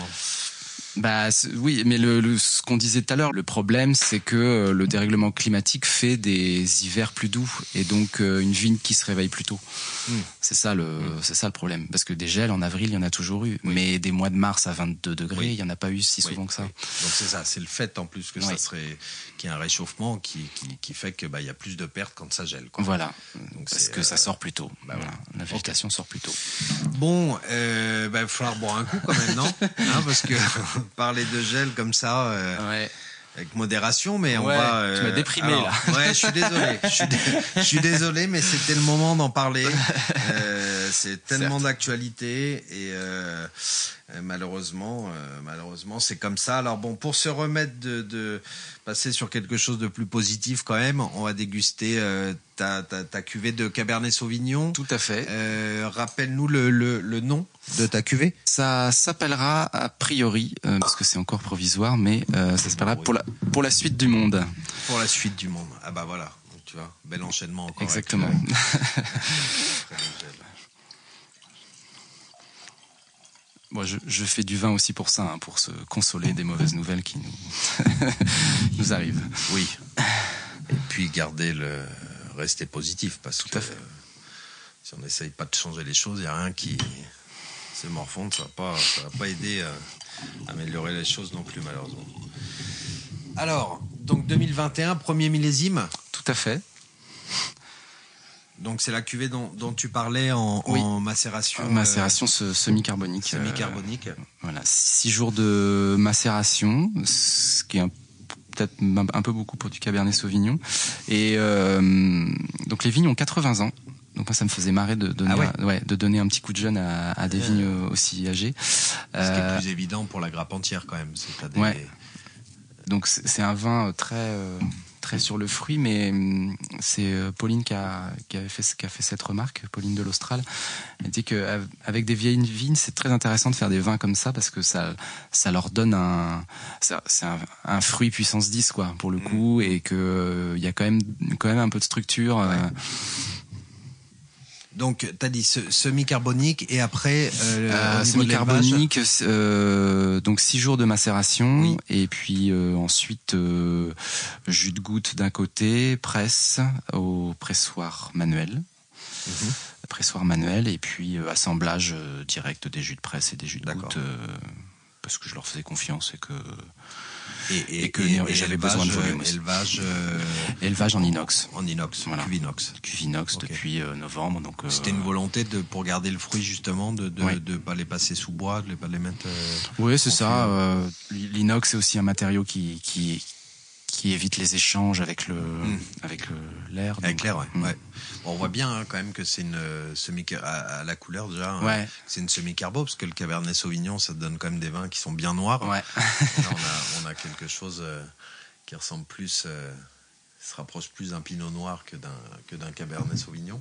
Bah oui, mais le, le- ce qu'on disait tout à l'heure, le problème c'est que euh, le dérèglement climatique fait des hivers plus doux et donc euh, une vigne qui se réveille plus tôt. Mm. C'est ça le c'est ça le problème parce que des gels en avril, il y en a toujours eu, mais des mois de mars à 22 degrés, Oui. il y en a pas eu si Oui, souvent que ça. Donc c'est ça, c'est le fait en plus que ça serait qu'il y a un réchauffement qui, qui, qui fait que bah il y a plus de pertes quand ça gèle. Quoi. Voilà, Donc parce c'est, que ça euh, sort plus tôt. bah Voilà. La végétation sort plus tôt. Bon, euh, bah, il va falloir boire un coup quand même, non? Hein, Parce que parler de gel comme ça, euh, Ouais. Avec modération, mais on Ouais, va. euh, tu m'as déprimé, alors, là. Ouais, je suis désolé. Je suis, dé- je suis désolé, mais c'était le moment d'en parler. Euh, c'est tellement d'actualité et euh, euh, malheureusement, euh, malheureusement, c'est comme ça. Alors bon, pour se remettre de, de passer sur quelque chose de plus positif quand même, on va déguster euh, ta, ta, ta cuvée de Cabernet Sauvignon. Tout à fait. Euh, Rappelle-nous le, le, le nom de ta cuvée. Ça s'appellera a priori, euh, parce que c'est encore provisoire, mais euh, ça s'appellera pour la pour la suite du monde. Pour la suite du monde. Ah bah voilà, Donc, tu vois, bel enchaînement encore. avec Exactement. gel. Bon, je, je fais du vin aussi pour ça, hein, pour se consoler des mauvaises nouvelles qui nous, nous arrivent. Oui. Et puis garder le rester positif parce Tout que à fait. si on n'essaye pas de changer les choses, il n'y a rien qui se morfonde, ça va pas, ça va pas aider à améliorer les choses non plus malheureusement. Alors, donc 2021, premier millésime. Tout à fait. Donc c'est la cuvée dont, dont tu parlais en, Oui. en macération. euh, macération se- semi-carbonique. euh, semi-carbonique. voilà, six jours de macération, ce qui est un- peut-être un peu beaucoup pour du Cabernet Sauvignon. Et euh, donc les vignes ont 80 ans. Donc moi, ça me faisait marrer de donner, Ah ouais un- ouais, de donner un petit coup de jeune à, à des Ouais. vignes aussi âgées. Ce qui Euh, est plus évident pour la grappe entière quand même. Des- Ouais. Donc c'est c'est un vin très euh, très sur le fruit, mais hum, c'est euh, Pauline qui a, qui, avait fait, qui a fait cette remarque, Pauline de l'Austral. Elle dit que avec des vieilles vignes, c'est très intéressant de faire des vins comme ça parce que ça ça leur donne un c'est un, un fruit puissance 10 quoi pour le coup et que euh, il y a quand même quand même un peu de structure. euh, Donc tu as dit semi-carbonique et après euh, Euh, semi-carbonique, euh, donc six jours de macération, Oui. et puis ensuite jus de goutte d'un côté, presse au pressoir manuel, Mhm. pressoir manuel, et puis assemblage direct des jus de presse et des jus de goutte, parce que je leur faisais confiance et que et, et que j'avais besoin de volume euh, aussi. Élevage euh, élevage en inox, en inox, Voilà. cuve inox. cuve inox Ok. depuis euh, novembre, donc C'était une volonté de pour garder le fruit justement de de, pas les passer sous bois, de les pas les mettre. Oui, c'est ça. L'inox, c'est aussi un matériau qui, qui, qui évite les échanges avec le avec le- l'air. Avec l'air, ouais. mm. ouais. On voit bien hein, quand même que c'est une euh, semi à, à la couleur déjà. hein, Ouais. C'est une semi-carbo parce que le Cabernet Sauvignon, ça donne quand même des vins qui sont bien noirs. Ouais. Là, on a, on a quelque chose euh, qui ressemble plus, euh, se rapproche plus d'un Pinot Noir que d'un que d'un Cabernet Sauvignon.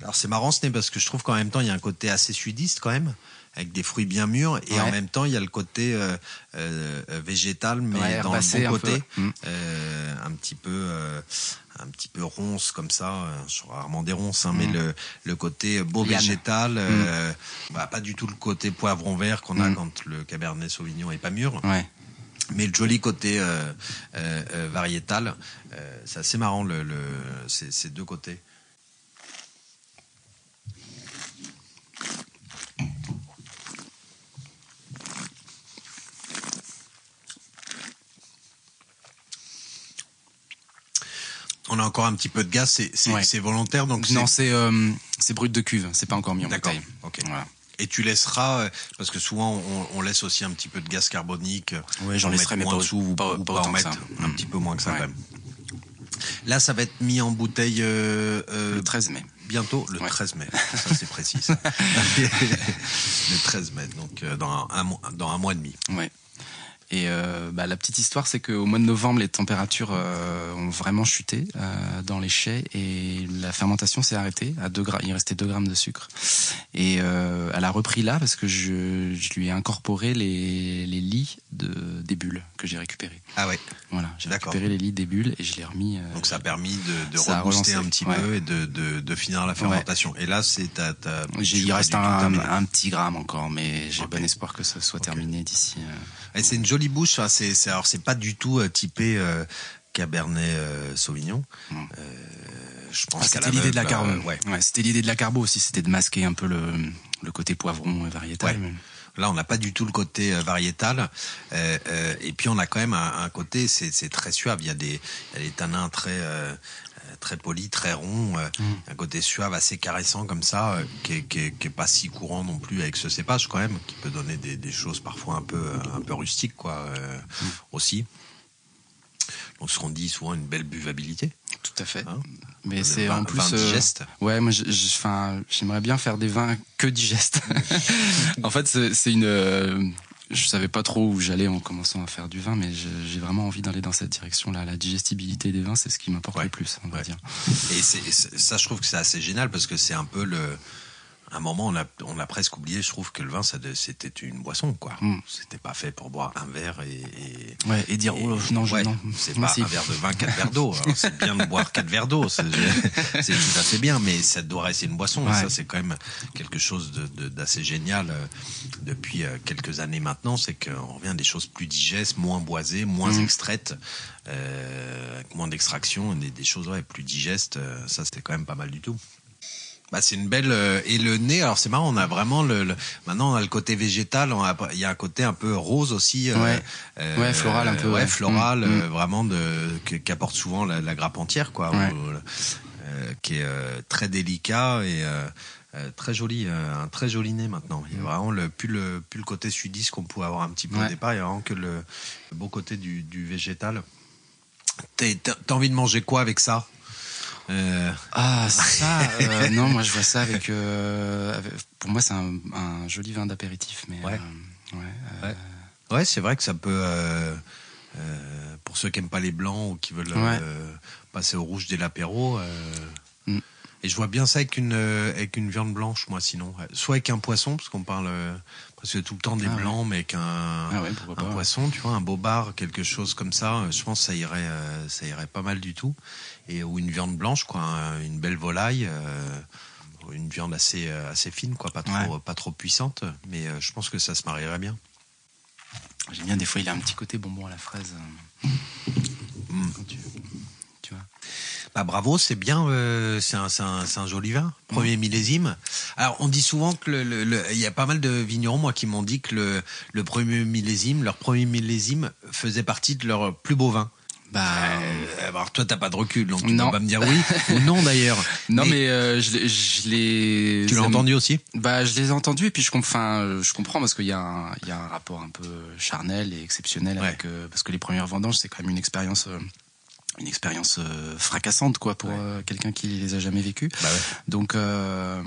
Alors c'est marrant ce n'est parce que je trouve qu'en même temps il y a un côté assez sudiste quand même avec des fruits bien mûrs et en même temps il y a le côté euh, euh, végétal mais dans le bon côté mm. euh, un petit peu un petit peu ronce comme ça je suis rarement des ronces hein, mais mm. le, le côté beau végétal mm. bah, pas du tout le côté poivron vert qu'on a quand le cabernet sauvignon est pas mûr. Mais le joli côté variétal c'est assez marrant le, le ces deux côtés On a encore un petit peu de gaz, c'est volontaire donc Non, c'est euh, c'est brut de cuve, c'est pas encore mis en bouteille. OK. Et tu laisseras, euh, parce que souvent on, laisse aussi un petit peu de gaz carbonique. Oui, j'en laisserai mais pas, dessous, ou pas, pas, en mettre un petit peu moins que ça quand même. Là, ça va être mis en bouteille euh, le 13 mai. Bientôt, le 13 mai. Ça, c'est précis. le 13 mai, donc dans un, dans un mois et demi. Ouais. Et euh, bah, la petite histoire, c'est qu'au mois de novembre, les températures euh, ont vraiment chuté euh, dans les chais et la fermentation s'est arrêtée. À 2 il restait 2 grammes de sucre. Et elle a repris là parce que je, je lui ai incorporé les, les lits de, des bulles que j'ai récupérés. Ah ouais. Voilà, j'ai récupéré les lits des bulles et je les ai remis. Donc ça a permis de, de rebooster un petit peu et de, de, de, finir la fermentation. Et là, c'est ta, ta il reste un, un, petit gramme encore, mais j'ai bon espoir que ça soit terminé d'ici. Et c'est une jolie bouche. Hein. C'est, alors c'est pas du tout euh, typé euh, Cabernet euh, Sauvignon. Hmm. je pense ah, c'était l'idée de la carbo. ouais. c'était l'idée de la carbo aussi. C'était de masquer un peu le, le côté poivron et variétal. Là, on n'a pas du tout le côté variétal. et puis, on a quand même un, côté, c'est très suave. Il y a des, il y a des tanins très très poli, très rond, euh, mm. un côté suave, assez caressant comme ça, euh, qui, est, qui, est, pas si courant non plus avec ce cépage quand même, qui peut donner des, des choses parfois un peu un peu rustiques quoi euh, mm. aussi. Donc ce qu'on dit souvent une belle buvabilité. Tout à fait. Hein Mais c'est en plus digeste. ouais, moi, enfin, j'aimerais bien faire des vins que digestes. en fait, c'est une je savais pas trop où j'allais en commençant à faire du vin, mais j'ai vraiment envie d'aller dans cette direction-là. La digestibilité des vins, c'est ce qui m'importe le plus, on va dire. Et, ça, je trouve que c'est assez génial parce que c'est un peu le un moment, on a, on a presque oublié, je trouve, que le vin, c'était une boisson, quoi. Mm. C'était pas fait pour boire un verre et. et ouais, et dire, oh, non, non. C'est pas un verre de vin, quatre verres d'eau. C'est bien de boire quatre verres d'eau. C'est tout à fait bien, mais ça doit rester une boisson. Et ça, c'est quand même quelque chose d'assez génial euh, depuis euh, quelques années maintenant. C'est qu'on revient à des choses plus digestes, moins boisées, moins mm. extraites, euh, moins d'extraction, des, des choses ouais, plus digestes. Ça, c'était quand même pas mal du tout. Bah, c'est une belle euh, et le nez. Alors c'est marrant, on a vraiment le, maintenant on a le côté végétal. il y a un côté un peu rose aussi. Euh, ouais. Euh, floral un peu. Ouais, floral, mm, mm. vraiment de qu'apporte souvent la, grappe entière, quoi. qui est très délicat et très joli, un très joli nez maintenant. Il y a mm. vraiment le plus le plus le côté sudiste qu'on pouvait avoir un petit peu au départ. Il y a vraiment que le, beau côté du, du végétal. T'as envie de manger quoi avec ça? Euh... Ah ça, euh, non, moi je vois ça avec. Euh, pour moi, c'est un, un, joli vin d'apéritif, mais ouais, euh, ouais, ouais c'est vrai que ça peut. pour ceux qui aiment pas les blancs ou qui veulent passer au rouge dès l'apéro. Mm. Et je vois bien ça avec une avec une viande blanche, moi, sinon, soit avec un poisson, parce qu'on parle presque tout le temps des ah blancs, mais avec un, ah un poisson, tu vois, un bobard, quelque chose comme ça. Je pense que ça irait, ça irait pas mal du tout et ou une viande blanche, quoi, une belle volaille, euh, une viande assez euh, assez fine, quoi, pas trop pas trop puissante, mais euh, je pense que ça se marierait bien. J'aime bien des fois il a un petit côté bonbon à la fraise. Mm. Tu, vois. Bah bravo, c'est bien, c'est un, un, un, joli vin, premier mm. millésime. Alors on dit souvent que le, il y a pas mal de vignerons moi qui m'ont dit que le, le premier millésime, leur premier millésime faisait partie de leur plus beau vin. Bah, euh, alors toi t'as pas de recul, donc tu non. vas me dire oui ou non d'ailleurs. Non mais, euh, je l'ai. Tu l'as entendu aussi Bah je l'ai entendu et puis je comprends, je comprends parce qu'il y a un, il y a un rapport un peu charnel et exceptionnel avec euh, parce que les premières vendanges c'est quand même une expérience une expérience euh, fracassante quoi pour euh, quelqu'un qui les a jamais vécues. Bah ouais. Donc, euh,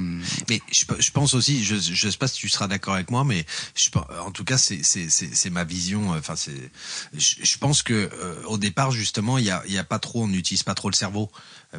Mais je, je pense aussi, je je sais pas si tu seras d'accord avec moi, mais je, en tout cas c'est c'est c'est c'est ma vision. euh, Enfin c'est, je, je pense que euh, au départ justement il y a il y a pas trop, on n'utilise pas trop le cerveau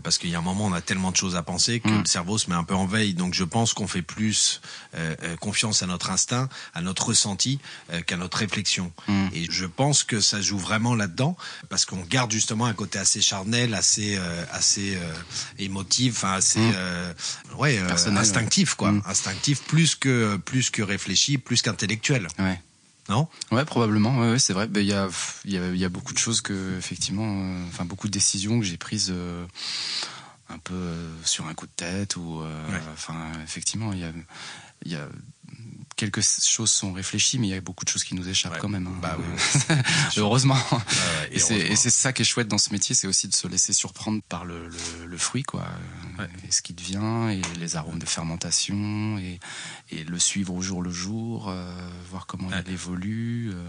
parce qu'il y a un moment on a tellement de choses à penser que Mm. le cerveau se met un peu en veille. Donc je pense qu'on fait plus euh, euh, confiance à notre instinct, à notre ressenti euh, qu'à notre réflexion. Mm. Et je pense que ça joue vraiment là-dedans parce qu'on garde justement un côté assez charnel, assez euh, assez euh, émotif, enfin assez Mm. euh, ouais euh, Personnel, instinctif quoi, Mm. instinctif plus que plus que réfléchi, plus qu'intellectuel, ouais. Non? Ouais, probablement. Ouais, ouais, c'est vrai. Ben, Il y, a, y, a, y a beaucoup de choses que, effectivement, euh, enfin beaucoup de décisions que j'ai prises euh, un peu euh, sur un coup de tête ou, Ouais. enfin, effectivement, il y a, y a quelques choses sont réfléchies, mais il y a beaucoup de choses qui nous échappent Ouais. quand même. hein. Bah oui, heureusement. Ouais, Et et c'est ça qui est chouette dans ce métier, c'est aussi de se laisser surprendre par le, le, le fruit, quoi, Ouais. et ce qui devient, et les arômes de fermentation, et, et le suivre au jour le jour, euh, voir comment Ouais. il évolue. euh,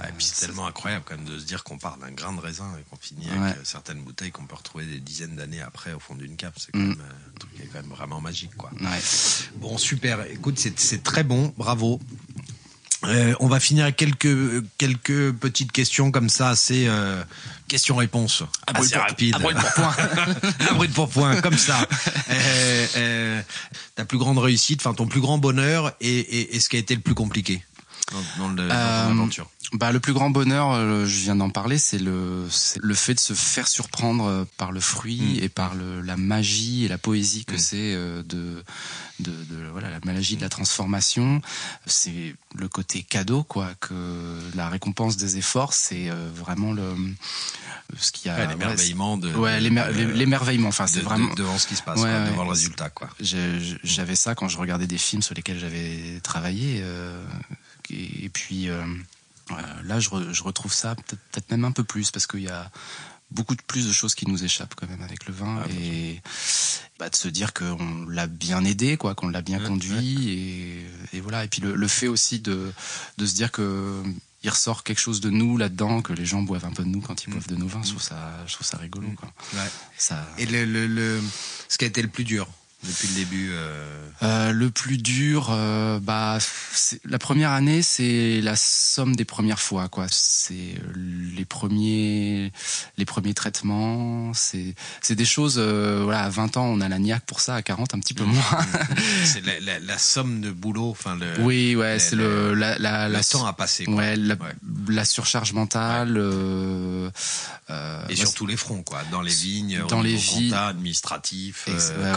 Ah, et puis c'est tellement incroyable quand même de se dire qu'on part d'un grain de raisin et qu'on finit Ouais. avec euh, certaines bouteilles qu'on peut retrouver des dizaines d'années après au fond d'une cape. C'est quand Mm. même euh, un truc qui est quand même vraiment magique quoi. Ouais. Bon super, écoute c'est très bon, bravo. Euh, on va finir avec quelques quelques petites questions comme ça, assez euh, questions-réponses, assez rapides. À brûle pour point. Un bruit de pourpoint, comme ça. Euh, euh, ta plus grande réussite, enfin ton plus grand bonheur et, et, et ce qui a été le plus compliqué dans, dans, le, Bah, le plus grand bonheur, euh, je viens d'en parler, c'est le, c'est le fait de se faire surprendre euh, par le fruit Mm. et par le, la magie et la poésie que Mm. c'est euh, de, de, de, voilà, la magie de la transformation. C'est le côté cadeau, quoi, que la récompense des efforts, c'est euh, vraiment le, ce qu'il y a. Ouais, ouais, l'émerveillement de, Ouais, l'émer- l'émerveillement. Enfin, c'est de- vraiment. de- devant ce qui se passe, Ouais, quoi, devant le résultat, quoi. J'ai- J'avais ça quand je regardais des films sur lesquels j'avais travaillé. euh, et, et puis là, je, re- je retrouve ça peut-être même un peu plus parce qu'il y a beaucoup de plus de choses qui nous échappent quand même avec le vin Ah, et bah, de se dire qu'on l'a bien aidé, quoi, qu'on l'a bien Ouais, conduit et, et voilà. Et puis le, le fait aussi de, de se dire que il ressort quelque chose de nous là-dedans, que les gens boivent un peu de nous quand ils Mm. boivent de nos vins. Je trouve ça, je trouve ça rigolo. Quoi. Ouais. Ça, Et le, le, le- ce qui a été le plus dur depuis le début. euh, Euh, le plus dur, euh, bah, la première année, c'est la somme des premières fois, quoi. C'est euh, les premiers, les premiers traitements. C'est, c'est des choses. euh, voilà, à 20 ans, on a la niaque pour ça. À 40, un petit peu moins. c'est la, la, la somme de boulot, enfin le, oui, ouais, c'est le, la, la, le la, temps à passer. Quoi. ouais, la, Ouais. la surcharge mentale. euh, euh, Et bah, sur tous les fronts, quoi. Dans les vignes, Dans les compta, administratif, euh,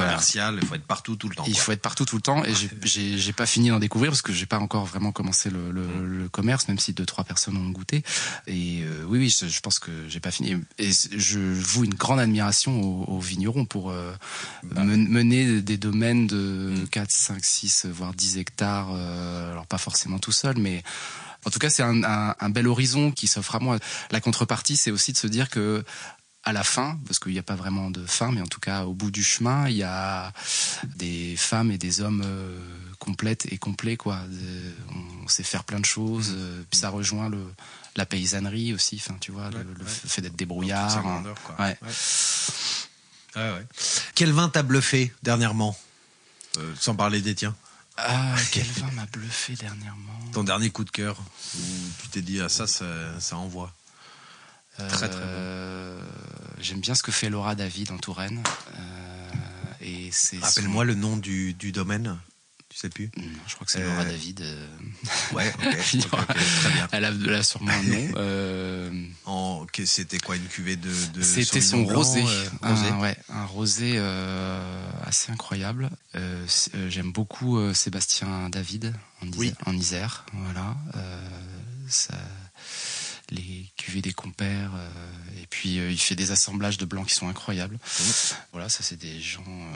Il faut être partout tout le temps. Il quoi. faut être partout tout le temps et j'ai- j'ai pas fini d'en découvrir parce que j'ai pas encore vraiment commencé le, le, Mm. le commerce, même si deux trois personnes ont goûté. Et euh, oui, oui, je, je pense que j'ai pas fini. Et je voue une grande admiration aux, aux vignerons pour euh, Bah. men- mener des domaines de Mm. 4, 5, 6, voire 10 hectares. euh, alors pas forcément tout seul, mais en tout cas c'est un, un, un bel horizon qui s'offre à moi. La contrepartie, c'est aussi de se dire que à la fin, parce qu'il n'y a pas vraiment de fin, mais en tout cas au bout du chemin, il y a des femmes et des hommes euh, complètes et complets quoi. De- on sait faire plein de choses, euh, puis ça rejoint le la paysannerie aussi. Enfin, tu vois, le- Ouais, le, ouais. fait d'être débrouillard. hein. ouais. Quel vin t'a bluffé dernièrement? Euh, Sans parler des tiens. Ah, quel vin m'a bluffé dernièrement. Ton dernier coup de cœur où tu t'es dit ah ça ça, ça envoie. Très, très bon. Euh, J'aime bien ce que fait Laura David en Touraine. Euh, et c'est son- Rappelle-moi le nom du, du domaine. Tu sais plus? Non, je crois que c'est Euh, Laura David. euh, Ouais, ok, ok, ok, très bien. Elle a, elle a sûrement un nom. Euh, En, que- c'était quoi une cuvée de, de C'était son blanc, rosé, euh, un, rosé ouais, un rosé euh, assez incroyable. Euh, euh, J'aime beaucoup euh, Sébastien David en, Isère, Oui. en Isère, voilà. Euh, ça, les cuvées des compères, euh, et puis euh, il fait des assemblages de blancs qui sont incroyables. Voilà, ça c'est des gens euh,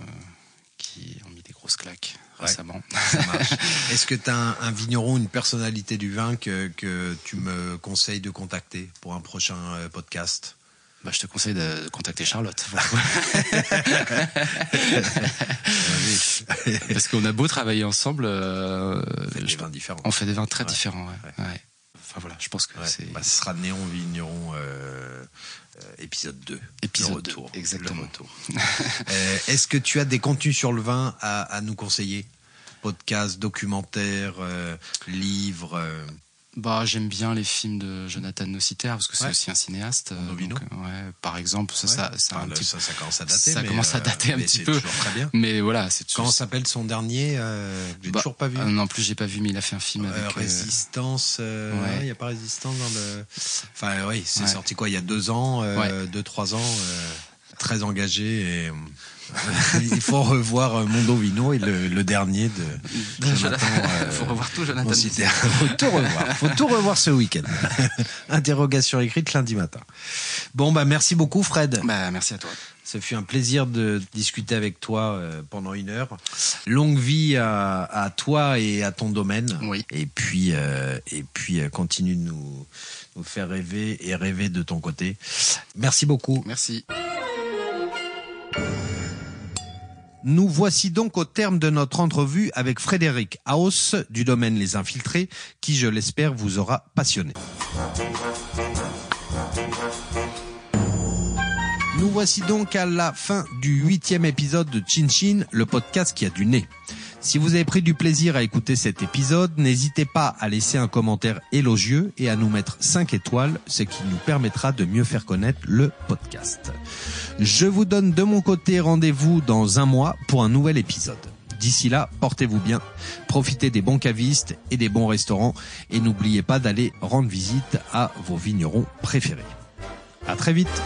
qui ont mis des grosses claques Ouais. récemment. Est-ce que tu as un, un vigneron, une personnalité du vin que, que tu me conseilles de contacter pour un prochain podcast? Bah, je te conseille de contacter Charlotte. Parce qu'on a beau travailler ensemble, euh, Faites des je- vins différents. on fait des vins très Ouais. différents. ouais. Enfin voilà, je pense que Ouais, c'est bah, ce sera Néon Vigneron euh, euh, épisode 2. Épisode le retour. 2, exactement. Le retour. Euh, Est-ce que tu as des contenus sur le vin à, à nous conseiller? Podcasts, documentaires, euh, livres euh, Bah, j'aime bien les films de Jonathan Nociter parce que c'est Ouais. aussi un cinéaste. euh, donc, euh, ouais, par exemple, ça, ouais. ça, c'est Enfin, un le- petit ça, ça commence à dater. ça mais, commence à euh, dater un mais petit peu. toujours très bien. Mais voilà, c'est Comment s'appelle son dernier euh, J'ai Bah, toujours pas vu. euh, non plus, j'ai pas vu, mais il a fait un film avec. résistance, ouais. il n'y a pas résistance dans le. Enfin, oui, c'est sorti quoi Il y a deux ans, Ouais. deux, trois ans, très engagé et. euh, il faut revoir euh, Mondo Vino et le, le dernier de Jonathan. euh, faut revoir tout Jonathan. Nociter. faut tout revoir. Faut tout revoir ce week-end. Interrogation écrite lundi matin. Bon bah merci beaucoup Fred. Bah, merci à toi. Ce fut un plaisir de discuter avec toi pendant une heure. Longue vie à, à toi et à ton domaine. Oui. Et puis, euh, et puis continue de nous, nous faire rêver et rêver de ton côté. Merci beaucoup. Merci. Nous voici donc au terme de notre entrevue avec Frédéric Haus du domaine Les Infiltrés, qui, je l'espère, vous aura passionné. Nous voici donc à la fin du huitième épisode de Chin Chin, le podcast qui a du nez. Si vous avez pris du plaisir à écouter cet épisode, n'hésitez pas à laisser un commentaire élogieux et à nous mettre 5 étoiles, ce qui nous permettra de mieux faire connaître le podcast. Je vous donne de mon côté rendez-vous dans un mois pour un nouvel épisode. D'ici là, portez-vous bien, profitez des bons cavistes et des bons restaurants et n'oubliez pas d'aller rendre visite à vos vignerons préférés. À très vite!